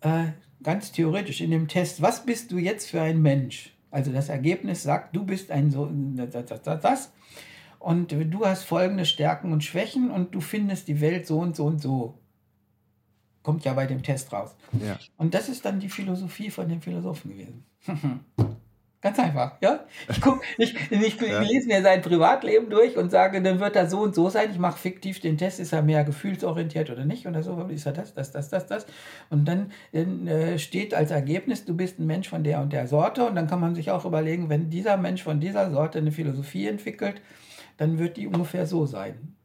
äh, ganz theoretisch in dem Test, was bist du jetzt für ein Mensch? Also das Ergebnis sagt, du bist ein so, das, das, das, das. Und du hast folgende Stärken und Schwächen und du findest die Welt so und so und so kommt ja bei dem Test raus. Ja. Und das ist dann die Philosophie von dem Philosophen gewesen. Ganz einfach, ja. Ich, guck, ich, ich, ja. lese mir sein Privatleben durch und sage, dann wird er so und so sein. Ich mache fiktiv den Test, ist er mehr gefühlsorientiert oder nicht? Oder so, ist er das, das, das, das, das. Und dann äh, steht als Ergebnis, du bist ein Mensch von der und der Sorte. Und dann kann man sich auch überlegen, wenn dieser Mensch von dieser Sorte eine Philosophie entwickelt, dann wird die ungefähr so sein.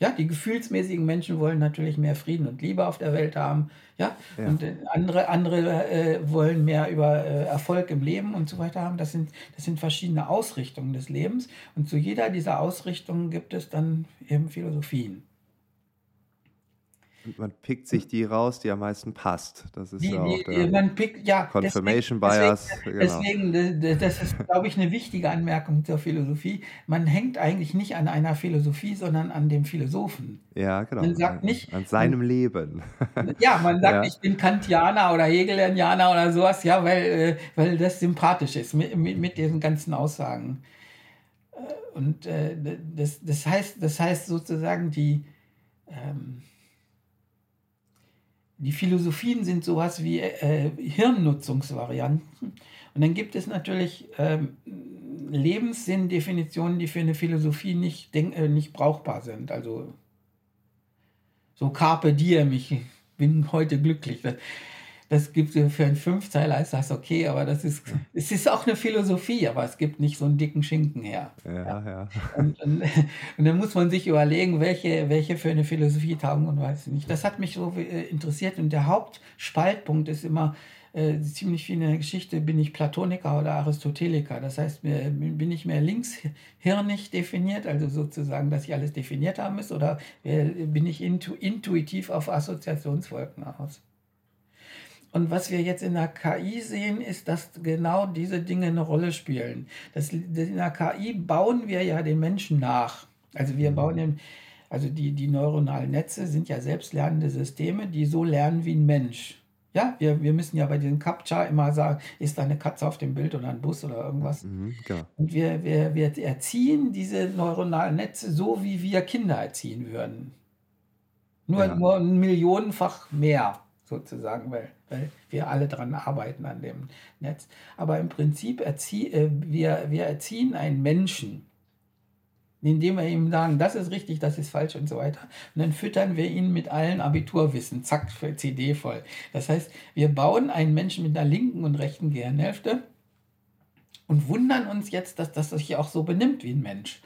Ja, die gefühlsmäßigen Menschen wollen natürlich mehr Frieden und Liebe auf der Welt haben. Ja, ja. und äh, andere, andere äh, wollen mehr über äh, Erfolg im Leben und so weiter haben. Das sind, das sind verschiedene Ausrichtungen des Lebens. Und zu jeder dieser Ausrichtungen gibt es dann eben Philosophien. Man pickt sich die raus, die am meisten passt. Das ist die, ja auch der man pickt, ja, Confirmation deswegen, Bias. Deswegen, genau. deswegen, das ist, glaube ich, eine wichtige Anmerkung zur Philosophie. Man hängt eigentlich nicht an einer Philosophie, sondern an dem Philosophen. Ja, genau. Man sagt nicht, an seinem Leben. Ja, man sagt, ja. ich bin Kantianer oder Hegelianer oder sowas, ja, weil, äh, weil das sympathisch ist mit, mit, mit diesen ganzen Aussagen. Äh, und äh, das, das, heißt, das heißt sozusagen, die. Ähm, die Philosophien sind sowas wie äh, Hirnnutzungsvarianten. Und dann gibt es natürlich ähm, Lebenssinn-Definitionen, die für eine Philosophie nicht, denk, äh, nicht brauchbar sind. Also so Carpe Diem, ich bin heute glücklich. Das, gibt für einen Fünfzeiler, ist das okay, aber das ist, es ist auch eine Philosophie, aber es gibt nicht so einen dicken Schinken her. Ja, ja. Und, und, und, dann muss man sich überlegen, welche, welche für eine Philosophie taugen und weiß nicht. Das hat mich so äh, interessiert und der Hauptspaltpunkt ist immer, äh, ziemlich viel in der Geschichte, bin ich Platoniker oder Aristoteliker. Das heißt, bin ich mehr linkshirnig definiert, also sozusagen, dass ich alles definiert haben muss, oder äh, bin ich intu intuitiv auf Assoziationswolken aus? Und was wir jetzt in der KI sehen, ist, dass genau diese Dinge eine Rolle spielen. Das, in der KI bauen wir ja den Menschen nach. Also wir bauen den, also die, die neuronalen Netze sind ja selbstlernende Systeme, die so lernen wie ein Mensch. Ja, wir, wir müssen ja bei diesem Captcha immer sagen, ist da eine Katze auf dem Bild oder ein Bus oder irgendwas. Mhm. Und wir, wir, wir erziehen diese neuronalen Netze so, wie wir Kinder erziehen würden. Nur, ja. nur millionenfach mehr sozusagen, weil, weil wir alle dran arbeiten an dem Netz. Aber im Prinzip erzie äh, wir, wir erziehen einen Menschen, indem wir ihm sagen, das ist richtig, das ist falsch und so weiter. Und dann füttern wir ihn mit allen Abiturwissen, zack, für CD voll. Das heißt, wir bauen einen Menschen mit einer linken und rechten Gehirnhälfte und wundern uns jetzt, dass das sich auch so benimmt wie ein Mensch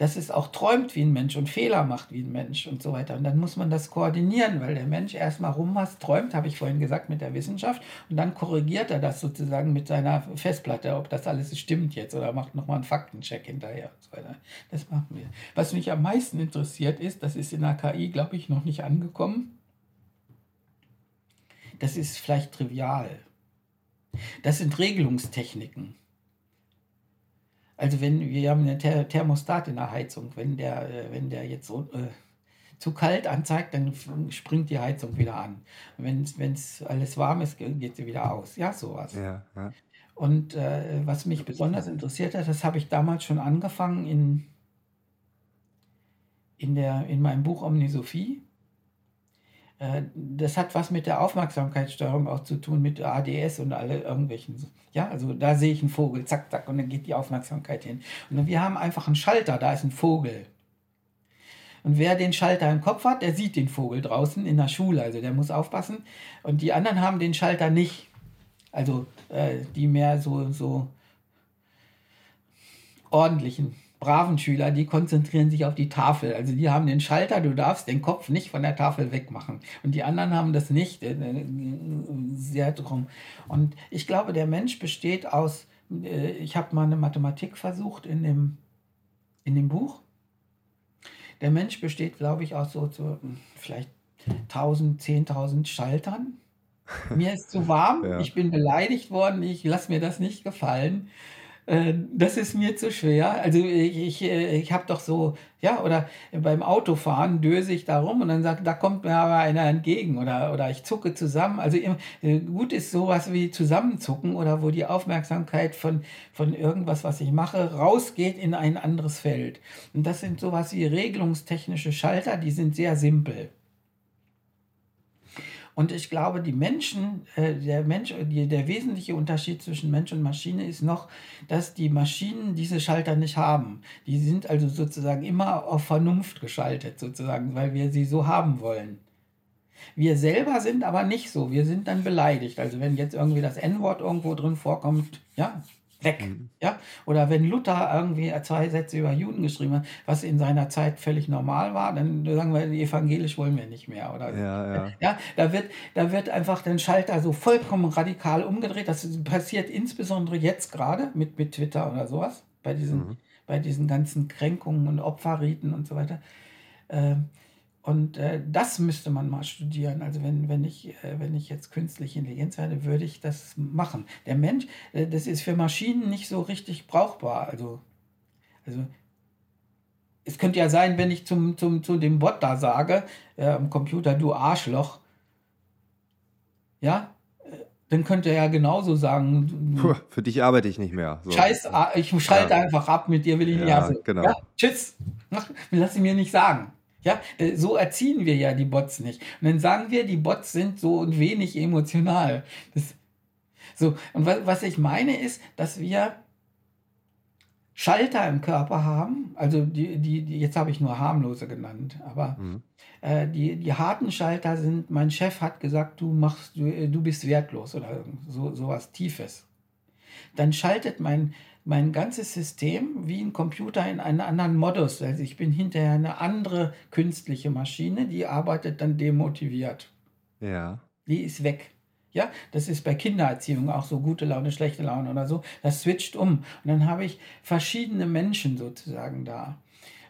dass es auch träumt wie ein Mensch und Fehler macht wie ein Mensch und so weiter. Und dann muss man das koordinieren, weil der Mensch erstmal rumwas träumt, habe ich vorhin gesagt, mit der Wissenschaft. Und dann korrigiert er das sozusagen mit seiner Festplatte, ob das alles stimmt jetzt oder macht nochmal einen Faktencheck hinterher und so weiter. Das machen wir. Was mich am meisten interessiert ist, das ist in der KI, glaube ich, noch nicht angekommen. Das ist vielleicht trivial. Das sind Regelungstechniken. Also wenn wir haben einen Thermostat in der Heizung, wenn der, äh, wenn der jetzt so, äh, zu kalt anzeigt, dann springt die Heizung wieder an. Wenn es alles warm ist, geht sie wieder aus. Ja, sowas. Ja, ja. Und äh, was mich besonders interessiert hat, das habe ich damals schon angefangen in, in, der, in meinem Buch Omnisophie. Äh, das hat was mit der Aufmerksamkeitssteuerung auch zu tun, mit ADS und alle irgendwelchen. Ja, also da sehe ich einen Vogel, zack, zack, und dann geht die Aufmerksamkeit hin. Und wir haben einfach einen Schalter, da ist ein Vogel. Und wer den Schalter im Kopf hat, der sieht den Vogel draußen in der Schule, also der muss aufpassen. Und die anderen haben den Schalter nicht. Also äh, die mehr so, so ordentlichen, braven Schüler, die konzentrieren sich auf die Tafel. Also die haben den Schalter, du darfst den Kopf nicht von der Tafel wegmachen. Und die anderen haben das nicht. Äh, äh sehr drum. Und ich glaube, der Mensch besteht aus, äh, ich habe mal eine Mathematik versucht in dem, in dem Buch. Der Mensch besteht, glaube ich, aus so, so vielleicht 1000, 10.000 Schaltern. Mir ist zu warm, ja. ich bin beleidigt worden, ich lasse mir das nicht gefallen. Äh, das ist mir zu schwer. Also ich, ich, äh, ich habe doch so, ja, oder beim Autofahren döse ich da rum und dann sagt, da kommt mir aber einer entgegen oder, oder ich zucke zusammen. Also äh, gut ist sowas wie Zusammenzucken oder wo die Aufmerksamkeit von, von irgendwas, was ich mache, rausgeht in ein anderes Feld. Und das sind sowas wie regelungstechnische Schalter, die sind sehr simpel. Und ich glaube, die Menschen, äh, der Mensch, die, der wesentliche Unterschied zwischen Mensch und Maschine ist noch, dass die Maschinen diese Schalter nicht haben. Die sind also sozusagen immer auf Vernunft geschaltet, sozusagen, weil wir sie so haben wollen. Wir selber sind aber nicht so. Wir sind dann beleidigt. Also wenn jetzt irgendwie das N-Wort irgendwo drin vorkommt, ja, weg. Mhm. Ja? Oder wenn Luther irgendwie zwei Sätze über Juden geschrieben hat, was in seiner Zeit völlig normal war, dann sagen wir, evangelisch wollen wir nicht mehr. Oder ja, ja. ja da, wird, da wird einfach den Schalter so vollkommen radikal umgedreht. Das passiert insbesondere jetzt gerade mit, mit Twitter oder sowas, bei diesen, mhm. bei diesen ganzen Kränkungen und Opferriten und so weiter. Ähm, und äh, das müsste man mal studieren. Also wenn, wenn, ich, äh, wenn ich jetzt künstliche Intelligenz werde, würde ich das machen. Der Mensch, äh, das ist für Maschinen nicht so richtig brauchbar. Also, also es könnte ja sein, wenn ich zum, zum, zu dem Bot da sage, äh, am Computer, du Arschloch, ja, äh, dann könnte er ja genauso sagen. Puh, für dich arbeite ich nicht mehr. So. Scheiß, ich schalte ja. einfach ab, mit dir will ich nicht ja, genau. Ja, tschüss. Lass sie mir nicht sagen. Ja, äh, so erziehen wir ja die Bots nicht. Und dann sagen wir, die Bots sind so wenig emotional. Das, so, und was, was ich meine ist, dass wir Schalter im Körper haben, also die, die, die jetzt habe ich nur harmlose genannt, aber mhm. äh, die, die harten Schalter sind, mein Chef hat gesagt, du machst, du, du bist wertlos oder so, sowas Tiefes. Dann schaltet mein, mein ganzes System wie ein Computer in einen anderen Modus. Also ich bin hinterher eine andere künstliche Maschine, die arbeitet dann demotiviert. Ja. Die ist weg. Ja, das ist bei Kindererziehung auch so gute Laune, schlechte Laune oder so. Das switcht um. Und dann habe ich verschiedene Menschen sozusagen da.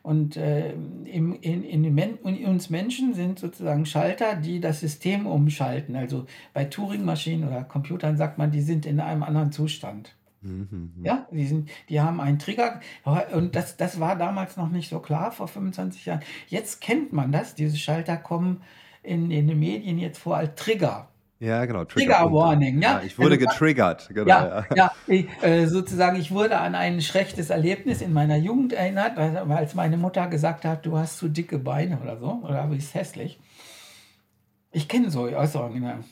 Und äh, im, in, in, in, uns Menschen sind sozusagen Schalter, die das System umschalten. Also bei Turing-Maschinen oder Computern sagt man, die sind in einem anderen Zustand. Mhm. Ja, die, sind, die haben einen Trigger und das, das war damals noch nicht so klar vor 25 Jahren. Jetzt kennt man das, diese Schalter kommen in, in den Medien jetzt vor als Trigger. Ja, genau. Trigger, Trigger Warning, ja. ja. Ich wurde also, getriggert, genau. Ja, ja. ja ich, äh, sozusagen, ich wurde an ein schlechtes Erlebnis in meiner Jugend erinnert, als meine Mutter gesagt hat, du hast zu dicke Beine oder so, oder du bist hässlich. Ich kenne so Äußerungen.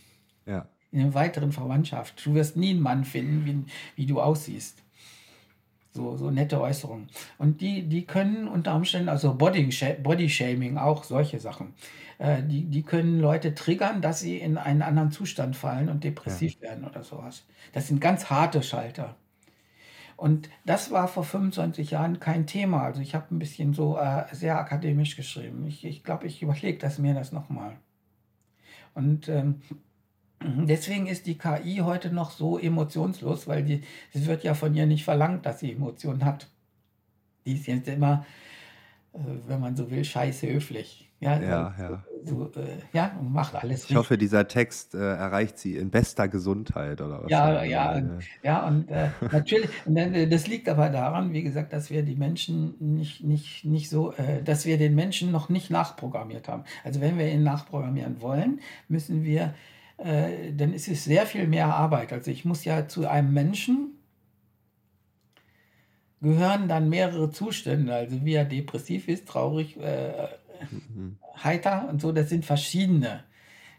Ja in einer weiteren Verwandtschaft. Du wirst nie einen Mann finden, wie, wie du aussiehst. So, so nette Äußerungen. Und die, die können unter Umständen, also Body, Body Shaming, auch solche Sachen, äh, die, die können Leute triggern, dass sie in einen anderen Zustand fallen und depressiv ja. werden oder sowas. Das sind ganz harte Schalter. Und das war vor 25 Jahren kein Thema. Also ich habe ein bisschen so äh, sehr akademisch geschrieben. Ich glaube, ich, glaub, ich überlege das mir das nochmal. Und ähm. Deswegen ist die KI heute noch so emotionslos, weil die, es wird ja von ihr nicht verlangt, dass sie Emotionen hat. Die ist jetzt immer, äh, wenn man so will, scheiße höflich. Ja, ja, ja. So, äh, ja, und macht alles. Ich richtig. hoffe, dieser Text äh, erreicht sie in bester Gesundheit oder was. Ja, ja, ja, ja, und äh, natürlich, und äh, das liegt aber daran, wie gesagt, dass wir die Menschen nicht, nicht, nicht so, äh, dass wir den Menschen noch nicht nachprogrammiert haben. Also wenn wir ihn nachprogrammieren wollen, müssen wir äh, dann ist es sehr viel mehr Arbeit. Also ich muss ja zu einem Menschen gehören dann mehrere Zustände, also wie er depressiv ist, traurig, äh, mhm. heiter und so, das sind verschiedene.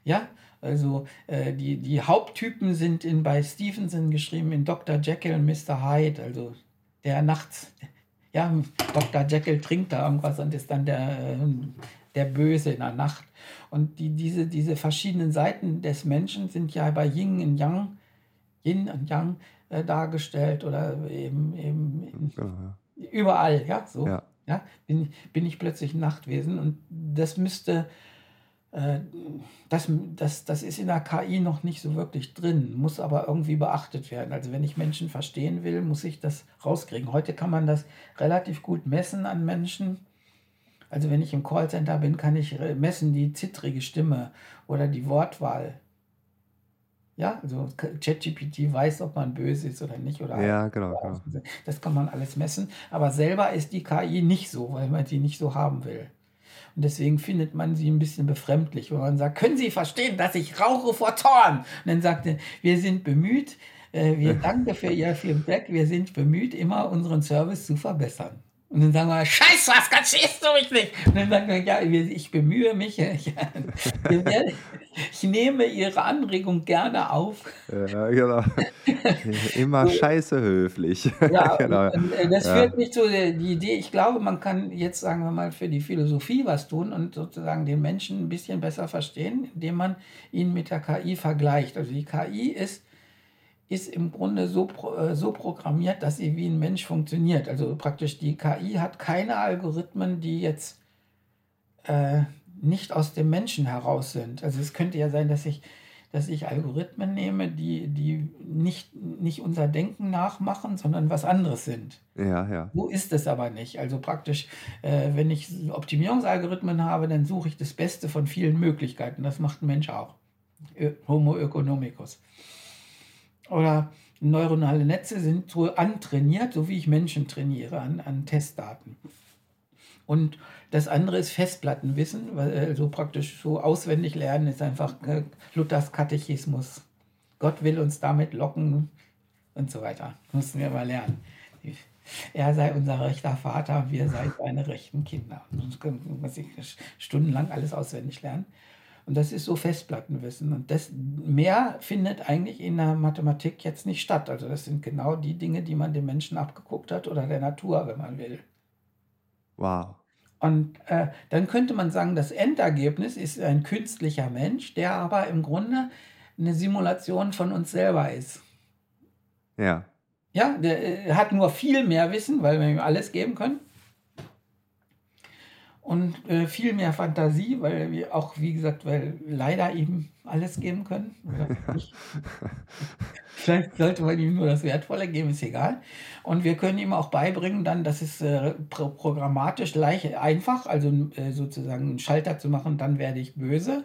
Ja, also äh, die, die Haupttypen sind in, bei Stevenson geschrieben in Dr. Jekyll und Mr. Hyde, also der nachts, ja, Dr. Jekyll trinkt da irgendwas und ist dann der, der Böse in der Nacht. Und die, diese, diese verschiedenen Seiten des Menschen sind ja bei Yin und Yang, Yin und Yang äh, dargestellt oder eben, eben genau, ja. überall, ja, so. Ja. Ja, bin, bin ich plötzlich ein Nachtwesen und das müsste, äh, das, das, das ist in der KI noch nicht so wirklich drin, muss aber irgendwie beachtet werden. Also wenn ich Menschen verstehen will, muss ich das rauskriegen. Heute kann man das relativ gut messen an Menschen. Also wenn ich im Callcenter bin, kann ich messen die zittrige Stimme oder die Wortwahl ja, also ChatGPT weiß, ob man böse ist oder nicht. Oder ja, genau, genau. Das kann man alles messen. Aber selber ist die KI nicht so, weil man sie nicht so haben will. Und deswegen findet man sie ein bisschen befremdlich, wenn man sagt, können Sie verstehen, dass ich rauche vor Zorn? Und dann sagt er, wir sind bemüht, äh, wir danken für Ihr Feedback, wir sind bemüht, immer unseren Service zu verbessern. Und dann sagen wir, scheiß was, verstehst du mich nicht? Und dann sagen wir, ja, ich bemühe mich. Ich, ich nehme Ihre Anregung gerne auf. Ja, genau. Immer so, scheiße höflich. Ja, genau. Das ja. führt mich zu der die Idee, ich glaube, man kann jetzt, sagen wir mal, für die Philosophie was tun und sozusagen den Menschen ein bisschen besser verstehen, indem man ihn mit der KI vergleicht. Also die KI ist ist im Grunde so, äh, so programmiert, dass sie wie ein Mensch funktioniert. Also praktisch die KI hat keine Algorithmen, die jetzt äh, nicht aus dem Menschen heraus sind. Also es könnte ja sein, dass ich, dass ich Algorithmen nehme, die, die nicht, nicht unser Denken nachmachen, sondern was anderes sind. Ja, ja. So ist es aber nicht. Also praktisch, äh, wenn ich Optimierungsalgorithmen habe, dann suche ich das Beste von vielen Möglichkeiten. Das macht ein Mensch auch. Homo economicus oder neuronale Netze sind so antrainiert, so wie ich Menschen trainiere an, an Testdaten. Und das andere ist Festplattenwissen, weil äh, so praktisch so auswendig lernen ist einfach äh, Luthers Katechismus. Gott will uns damit locken und so weiter. Mussten wir mal lernen. Er sei unser rechter Vater, wir seien seine rechten Kinder. Das muss ich stundenlang alles auswendig lernen. Und das ist so Festplattenwissen. Und das mehr findet eigentlich in der Mathematik jetzt nicht statt. Also das sind genau die Dinge, die man dem Menschen abgeguckt hat oder der Natur, wenn man will. Wow. Und äh, dann könnte man sagen, das Endergebnis ist ein künstlicher Mensch, der aber im Grunde eine Simulation von uns selber ist. Ja. Ja, der äh, hat nur viel mehr Wissen, weil wir ihm alles geben können und äh, viel mehr Fantasie, weil wir auch, wie gesagt, weil leider eben alles geben können. Vielleicht sollte man ihm nur das Wertvolle geben, ist egal. Und wir können ihm auch beibringen, dann, dass es äh, pro programmatisch leicht einfach, also äh, sozusagen einen Schalter zu machen, dann werde ich böse.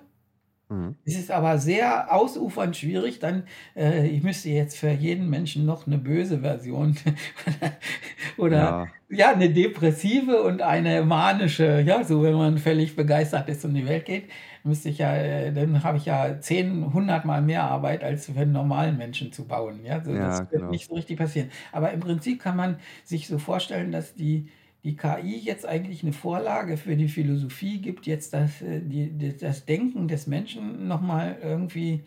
Mhm. Es ist aber sehr ausufernd schwierig, dann, äh, ich müsste jetzt für jeden Menschen noch eine böse Version oder ja. ja. eine depressive und eine manische, ja, so wenn man völlig begeistert ist und die Welt geht, müsste ich ja, äh, dann habe ich ja 10, 100 Mal mehr Arbeit, als für einen normalen Menschen zu bauen. Ja, so, ja das wird genau. nicht so richtig passieren. Aber im Prinzip kann man sich so vorstellen, dass die die KI jetzt eigentlich eine Vorlage für die Philosophie gibt, jetzt das, äh, die, das Denken des Menschen nochmal irgendwie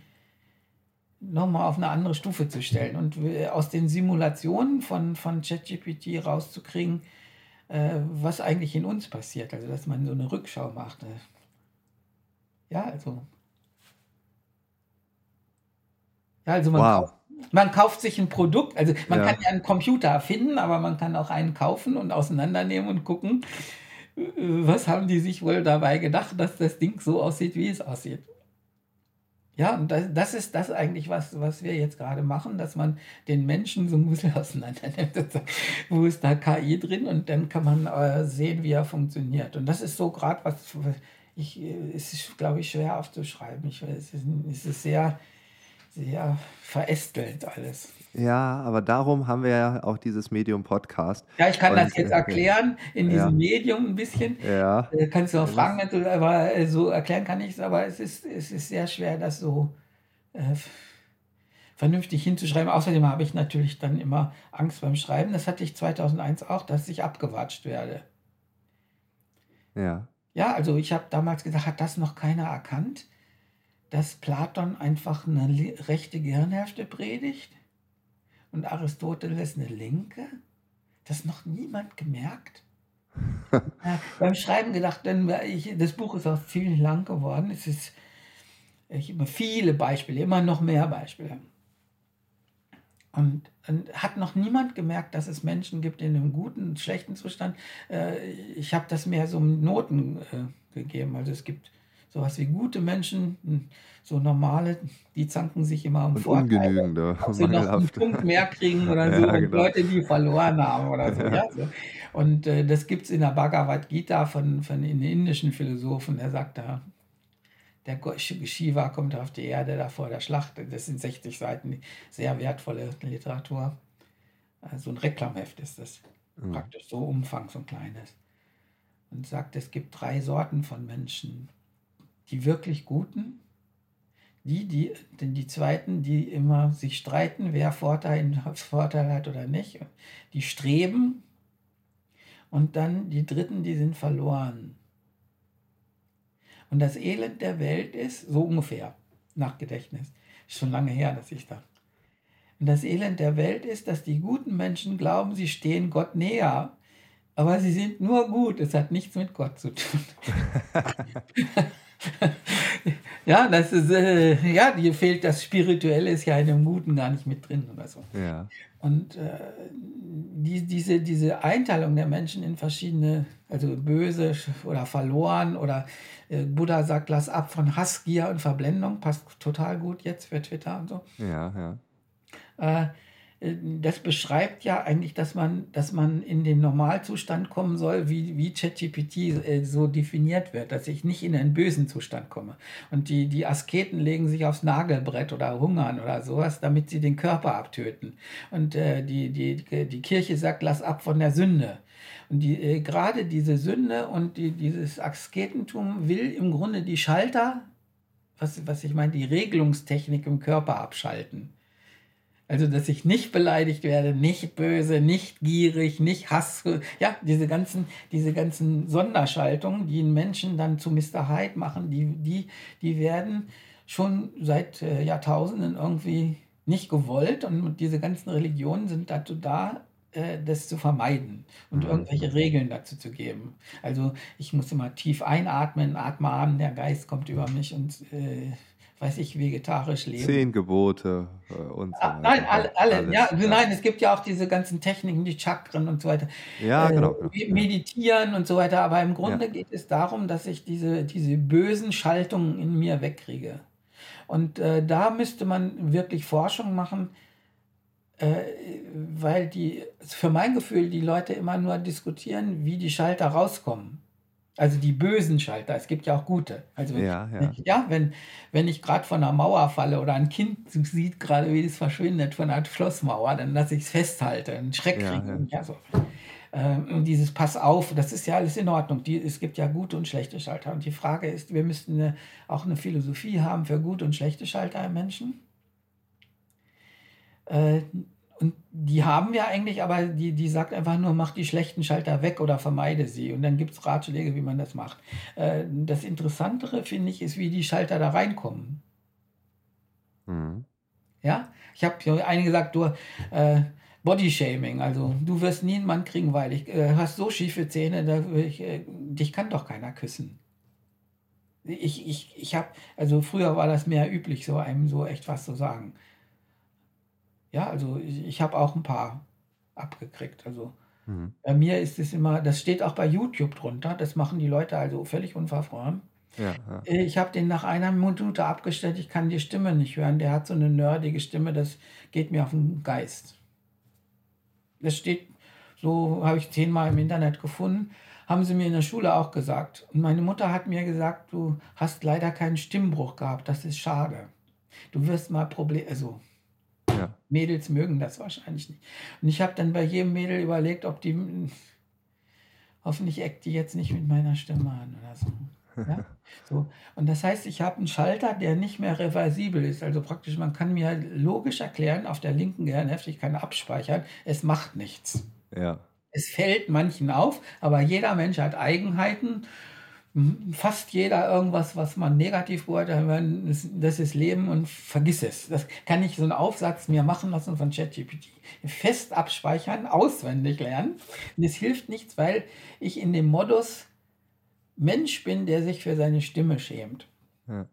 nochmal auf eine andere Stufe zu stellen und äh, aus den Simulationen von, von ChatGPT rauszukriegen, äh, was eigentlich in uns passiert. Also, dass man so eine Rückschau macht. Äh. Ja, also. Ja, also man wow. Man kauft sich ein Produkt, also man ja. kann ja einen Computer erfinden, aber man kann auch einen kaufen und auseinandernehmen und gucken, äh, was haben die sich wohl dabei gedacht, dass das Ding so aussieht, wie es aussieht. Ja, und das, das ist das eigentlich, was, was wir jetzt gerade machen, dass man den Menschen so ein bisschen auseinander nimmt. Wo ist da KI drin? Und dann kann man äh, sehen, wie er funktioniert. Und das ist so gerade was, ich, äh, es ist, glaube ich, schwer aufzuschreiben. Ich, es, ist, es ist sehr, sehr verästelt alles. Ja, aber darum haben wir ja auch dieses Medium-Podcast. Ja, ich kann Und, das jetzt äh, erklären in diesem ja. Medium ein bisschen. Ja. Kannst du auch fragen, aber äh, so erklären kann ich es, aber es ist, es ist sehr schwer, das so äh, vernünftig hinzuschreiben. Außerdem habe ich natürlich dann immer Angst beim Schreiben. Das hatte ich 2001 auch, dass ich abgewatscht werde. Ja. Ja, also ich habe damals gesagt, hat das noch keiner erkannt, dass Platon einfach eine rechte Gehirnhälfte predigt und Aristoteles eine linke? Das noch niemand gemerkt? ja, beim Schreiben gedacht, denn ich, das Buch ist auch ziemlich lang geworden. Es ist ich immer viele Beispiele, immer noch mehr Beispiele. Und, und, hat noch niemand gemerkt, dass es Menschen gibt in einem guten und schlechten Zustand. Äh, ich habe das mehr so Noten äh, gegeben. Also es gibt sowas wie gute Menschen, hm, so normale, die zanken sich immer um und Vorteile, ungenügende, ob sie noch einen Punkt mehr kriegen oder so, ja, und genau. Leute, die verloren haben oder so. Ja, so. Und äh, das gibt es in der Bhagavad Gita von, von den indischen Philosophen, der sagt da, der Shiva kommt auf die Erde da vor der Schlacht. Das sind 60 Seiten, sehr wertvolle Literatur. So also ein Reklamheft ist das. Mhm. Praktisch so Umfang, so ein kleines. Und sagt, es gibt drei Sorten von Menschen. Die wirklich Guten, die, die, denn die Zweiten, die immer sich streiten, wer Vorteil, Vorteil hat oder nicht. Die streben. Und dann die Dritten, die sind verloren. Und das Elend der Welt ist, so ungefähr, nach Gedächtnis, ist schon lange her, dass ich da. Und das Elend der Welt ist, dass die guten Menschen glauben, sie stehen Gott näher, aber sie sind nur gut. Es hat nichts mit Gott zu tun. ja, das ist, äh, ja, dir fehlt das Spirituelle, ist ja in dem Guten gar nicht mit drin oder so. Ja. Und äh, die, diese, diese Einteilung der Menschen in verschiedene, also böse oder verloren oder äh, Buddha sagt, lass ab von Hass, Gier und Verblendung, passt total gut jetzt für Twitter und so. Ja, ja. Äh, das beschreibt ja eigentlich, dass man, dass man in den Normalzustand kommen soll, wie, wie ChatGPT äh, so definiert wird, dass ich nicht in einen bösen Zustand komme. Und die, die Asketen legen sich aufs Nagelbrett oder hungern oder sowas, damit sie den Körper abtöten. Und äh, die, die, die Kirche sagt, lass ab von der Sünde. Und die, äh, gerade diese Sünde und die, dieses Asketentum will im Grunde die Schalter, was, was ich meine, die Regelungstechnik im Körper abschalten. Also, dass ich nicht beleidigt werde, nicht böse, nicht gierig, nicht Hass. Ja, diese ganzen, diese ganzen Sonderschaltungen, die einen Menschen dann zu Mr. Hyde machen, die, die, die werden schon seit äh, Jahrtausenden irgendwie nicht gewollt. Und diese ganzen Religionen sind dazu da, äh, das zu vermeiden und mhm. irgendwelche Regeln dazu zu geben. Also ich muss immer tief einatmen, atme an, der Geist kommt über mich und äh, weiß ich, vegetarisch leben. Zehn Gebote äh, und so ah, weiter. Nein, alle, alle Alles, ja, ja, nein, es gibt ja auch diese ganzen Techniken, die Chakren und so weiter. Ja, äh, genau, genau. Meditieren und so weiter, aber im Grunde ja. geht es darum, dass ich diese, diese bösen Schaltungen in mir wegkriege. Und äh, da müsste man wirklich Forschung machen, äh, weil die, für mein Gefühl, die Leute immer nur diskutieren, wie die Schalter rauskommen. Also die bösen Schalter, es gibt ja auch gute. Also ja, ja. ja wenn, wenn ich gerade von einer Mauer falle oder ein Kind sieht gerade, wie es verschwindet von einer Schlossmauer, dann lasse ich es festhalten, einen Schreck ja, kriegen. Ja. so. ähm, dieses Pass auf, das ist ja alles in Ordnung. Die, es gibt ja gute und schlechte Schalter. Und die Frage ist, wir müssten eine, auch eine Philosophie haben für gute und schlechte Schalter im Menschen. Äh, und die haben wir eigentlich, aber die, die sagt einfach nur, mach die schlechten Schalter weg oder vermeide sie. Und dann gibt es Ratschläge, wie man das macht. Äh, das Interessantere, finde ich, ist, wie die Schalter da reinkommen. Mhm. Ja, ich habe einige gesagt, du, äh, Bodyshaming, also du wirst nie einen Mann kriegen, weil ich äh, hast so schiefe Zähne, da, ich, äh, dich kann doch keiner küssen. Ich, ich, ich habe, also früher war das mehr üblich, so einem so echt was zu sagen. Ja, also ich, ich habe auch ein paar abgekriegt. Also mhm. bei mir ist es immer, das steht auch bei YouTube drunter, das machen die Leute also völlig unverfroren. Ja, ja. Äh, ich habe den nach einer Minute abgestellt, ich kann die Stimme nicht hören. Der hat so eine nerdige Stimme, das geht mir auf den Geist. Das steht, so habe ich zehnmal im Internet gefunden, haben sie mir in der Schule auch gesagt. Und meine Mutter hat mir gesagt, du hast leider keinen Stimmbruch gehabt, das ist schade. Du wirst mal Probleme, also ja. Mädels mögen das wahrscheinlich nicht. Und ich habe dann bei jedem Mädel überlegt, ob die. Hoffentlich eckt die jetzt nicht mit meiner Stimme an oder so. Ja? So. Und das heißt, ich habe einen Schalter, der nicht mehr reversibel ist. Also praktisch, man kann mir logisch erklären, auf der linken Gehirnhälfte, ich kann abspeichern, es macht nichts. Ja. Es fällt manchen auf, aber jeder Mensch hat Eigenheiten. Fast jeder irgendwas, was man negativ beurteilt, das ist Leben und vergiss es. Das kann ich so einen Aufsatz mir machen lassen von ChatGPT. Fest abspeichern, auswendig lernen. Und es hilft nichts, weil ich in dem Modus Mensch bin, der sich für seine Stimme schämt. Ja.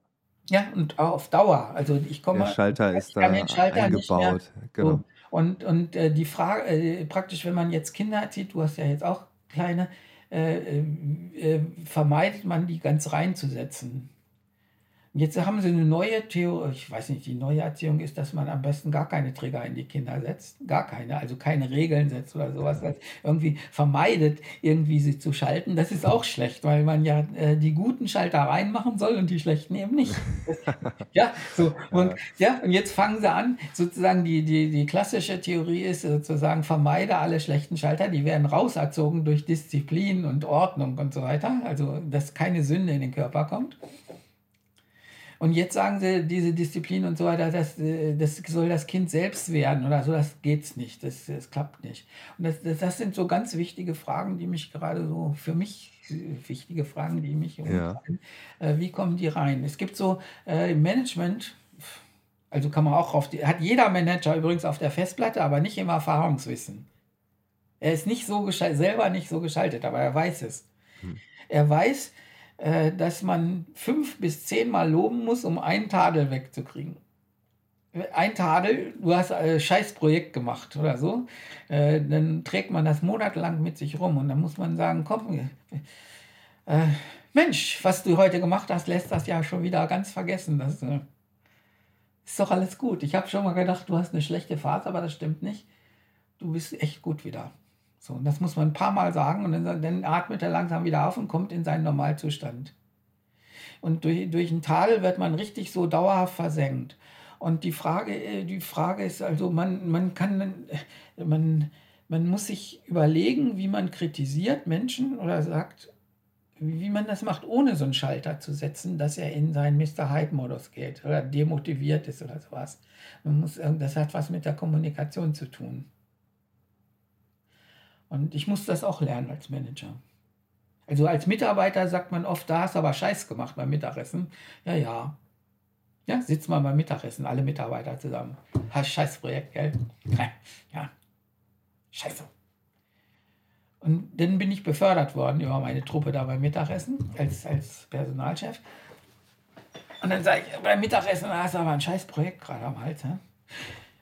Ja, und auf Dauer. Also ich komme. Der Schalter ist da Schalter eingebaut. Genau. So. Und, und äh, die Frage, äh, praktisch, wenn man jetzt Kinder erzieht, du hast ja jetzt auch kleine, vermeidet man die ganz reinzusetzen. Jetzt haben sie eine neue Theorie, ich weiß nicht, die neue Erziehung ist, dass man am besten gar keine Trigger in die Kinder setzt, gar keine, also keine Regeln setzt oder sowas, das irgendwie vermeidet, irgendwie sie zu schalten. Das ist auch schlecht, weil man ja äh, die guten Schalter reinmachen soll und die schlechten eben nicht. ja, so. Und ja, und jetzt fangen sie an, sozusagen die, die, die klassische Theorie ist sozusagen, vermeide alle schlechten Schalter, die werden rauserzogen durch Disziplin und Ordnung und so weiter, also dass keine Sünde in den Körper kommt. Und jetzt sagen sie, diese Disziplin und so weiter, das, äh, das soll das Kind selbst werden oder so, das geht's nicht, das, das klappt nicht. Und das, das, das sind so ganz wichtige Fragen, die mich gerade so, für mich wichtige Fragen, die mich umtreiben. Ja. Äh, wie kommen die rein? Es gibt so äh, im Management, also kann man auch auf die, hat jeder Manager übrigens auf der Festplatte, aber nicht im Erfahrungswissen. Er ist nicht so selber nicht so geschaltet, aber er weiß es. Hm. Er weiß, äh, dass man fünf bis zehnmal loben muss, um einen Tadel wegzukriegen. Ein Tadel, du hast ein Scheißprojekt gemacht oder so, äh, dann trägt man das monatelang mit sich rum und dann muss man sagen, komm, äh, Mensch, was du heute gemacht hast, lässt das ja schon wieder ganz vergessen. Das äh, ist doch alles gut. Ich habe schon mal gedacht, du hast eine schlechte Phase, aber das stimmt nicht. Du bist echt gut wieder. So, und das muss man ein paar Mal sagen und dann, dann atmet er langsam wieder auf und kommt in seinen Normalzustand. Und durch, durch ein Tal wird man richtig so dauerhaft versenkt. Und die Frage, äh, die Frage ist also, man, man kann, man, man muss sich überlegen, wie man kritisiert Menschen oder sagt, wie man das macht, ohne so einen Schalter zu setzen, dass er in seinen Mr. Hyde-Modus geht oder demotiviert ist oder sowas. Man muss, das hat was mit der Kommunikation zu tun. Und ich muss das auch lernen als Manager. Also als Mitarbeiter sagt man oft, da hast du aber Scheiß gemacht beim Mittagessen. Ja, ja. Ja, sitzt mal beim Mittagessen, alle Mitarbeiter zusammen. Hast Scheißprojekt, gell? Ja. Scheiße. Und dann bin ich befördert worden über meine Truppe da beim Mittagessen als, als Personalchef. Und dann sage ich, beim Mittagessen hast du aber ein Scheißprojekt gerade am Hals. Ne?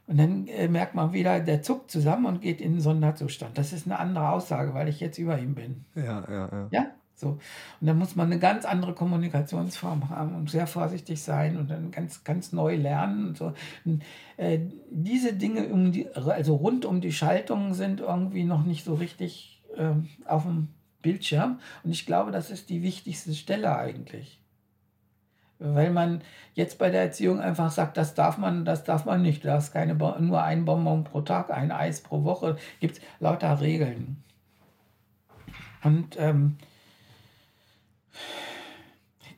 Und dann äh, merkt man wieder, der zuckt zusammen und geht in einen Sonderzustand. Das ist eine andere Aussage, weil ich jetzt über ihm bin. Ja, ja, ja. Ja, so. Und dann muss man eine ganz andere Kommunikationsform haben und sehr vorsichtig sein und dann ganz, ganz neu lernen. Und so. Und, äh, diese Dinge, um die, also rund um die Schaltungen, sind irgendwie noch nicht so richtig äh, auf dem Bildschirm. Und ich glaube, das ist die wichtigste Stelle eigentlich weil man jetzt bei der Erziehung einfach sagt, das darf man, das darf man nicht. Du darfst keine, nur ein Bonbon pro Tag, ein Eis pro Woche. Gibt es lauter Regeln. Und ähm,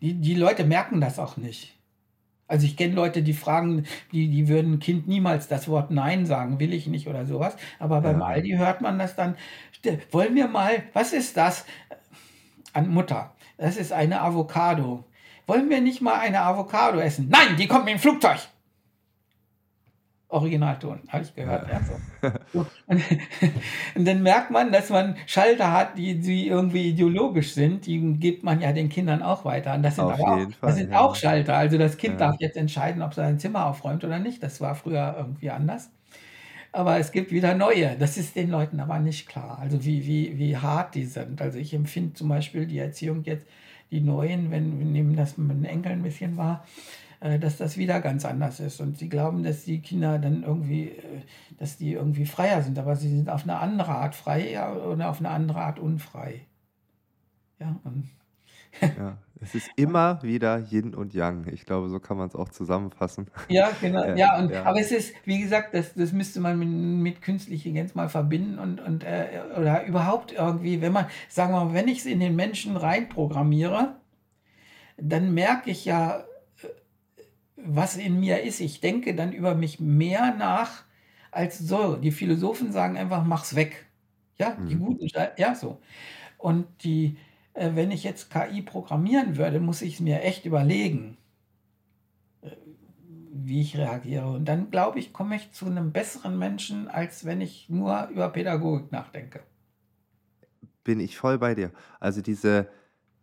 die, die Leute merken das auch nicht. Also ich kenne Leute, die fragen, die, die würden Kind niemals das Wort Nein sagen, will ich nicht oder sowas. Aber beim ja. Aldi hört man das dann, wollen wir mal, was ist das? An Mutter. Das ist eine Avocado wollen wir nicht mal eine Avocado essen? Nein, die kommt mit dem Flugzeug. Originalton, habe ich gehört. Ja. so. und, und, dann merkt man, dass man Schalter hat, die, die irgendwie ideologisch sind. Die gibt man ja den Kindern auch weiter. Und das sind, auch, Fall, das sind ja. auch Schalter. Also das Kind ja. darf jetzt entscheiden, ob es sein Zimmer aufräumt oder nicht. Das war früher irgendwie anders. Aber es gibt wieder neue. Das ist den Leuten aber nicht klar. Also wie, wie, wie hart die sind. Also ich empfinde zum Beispiel die Erziehung jetzt die Neuen, wenn wir nehmen das mit den Enkeln ein bisschen wahr, äh, dass das wieder ganz anders ist. Und sie glauben, dass die Kinder dann irgendwie, äh, dass die irgendwie freier sind, aber sie sind auf eine andere Art frei oder auf eine andere Art unfrei. Ja, und ja, es ist immer wieder Yin und Yang. Ich glaube, so kann man es auch zusammenfassen. Ja, genau. Ja, ja, und, ja. aber es ist, wie gesagt, das, das müsste man mit, mit künstlicher Intelligenz mal verbinden und, und äh, oder überhaupt irgendwie, wenn man, sagen wir mal, wenn ich es in den Menschen reinprogrammiere, dann merke ich ja, äh, was in mir ist. Ich denke dann über mich mehr nach als so. Die Philosophen sagen einfach, mach's weg. Ja, die Mhm. guten, ja, so. Und die, äh, wenn ich jetzt KI programmieren würde, muss ich es mir echt überlegen, äh, wie ich reagiere. Und dann glaube ich, komme ich zu einem besseren Menschen, als wenn ich nur über Pädagogik nachdenke. Bin ich voll bei dir. Also diese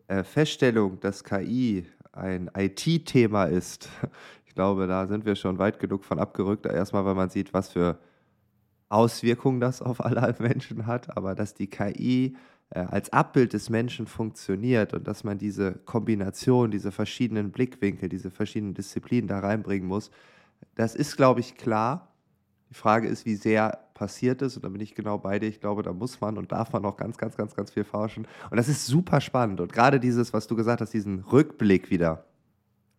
äh, Feststellung, dass KI ein IT-Thema ist, ich glaube, da sind wir schon weit genug von abgerückt. Erstmal, weil man sieht, was für Auswirkungen das auf alle Menschen hat, aber dass die KI als Abbild des Menschen funktioniert und dass man diese Kombination, diese verschiedenen Blickwinkel, diese verschiedenen Disziplinen da reinbringen muss, das ist, glaube ich, klar. Die Frage ist, wie sehr passiert ist. Und da bin ich genau bei dir. Ich glaube, da muss man und darf man noch ganz, ganz, ganz, ganz viel forschen. Und das ist super spannend. Und gerade dieses, was du gesagt hast, diesen Rückblick wieder.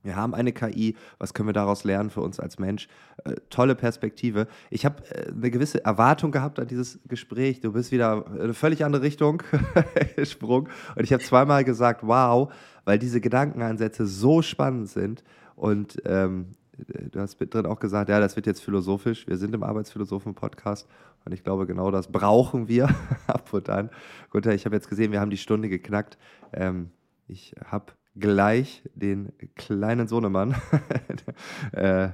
Wir haben eine KI, was können wir daraus lernen für uns als Mensch? Äh, tolle Perspektive. Ich habe äh, eine gewisse Erwartung gehabt an dieses Gespräch. Du bist wieder in eine völlig andere Richtung gesprungen. Und ich habe zweimal gesagt, wow, weil diese Gedankenansätze so spannend sind. Und ähm, du hast drin auch gesagt, ja, das wird jetzt philosophisch. Wir sind im Arbeitsphilosophen-Podcast und ich glaube, genau das brauchen wir ab und an. Gut, ich habe jetzt gesehen, wir haben die Stunde geknackt. Ähm, ich habe gleich den kleinen Sohnemann äh, äh,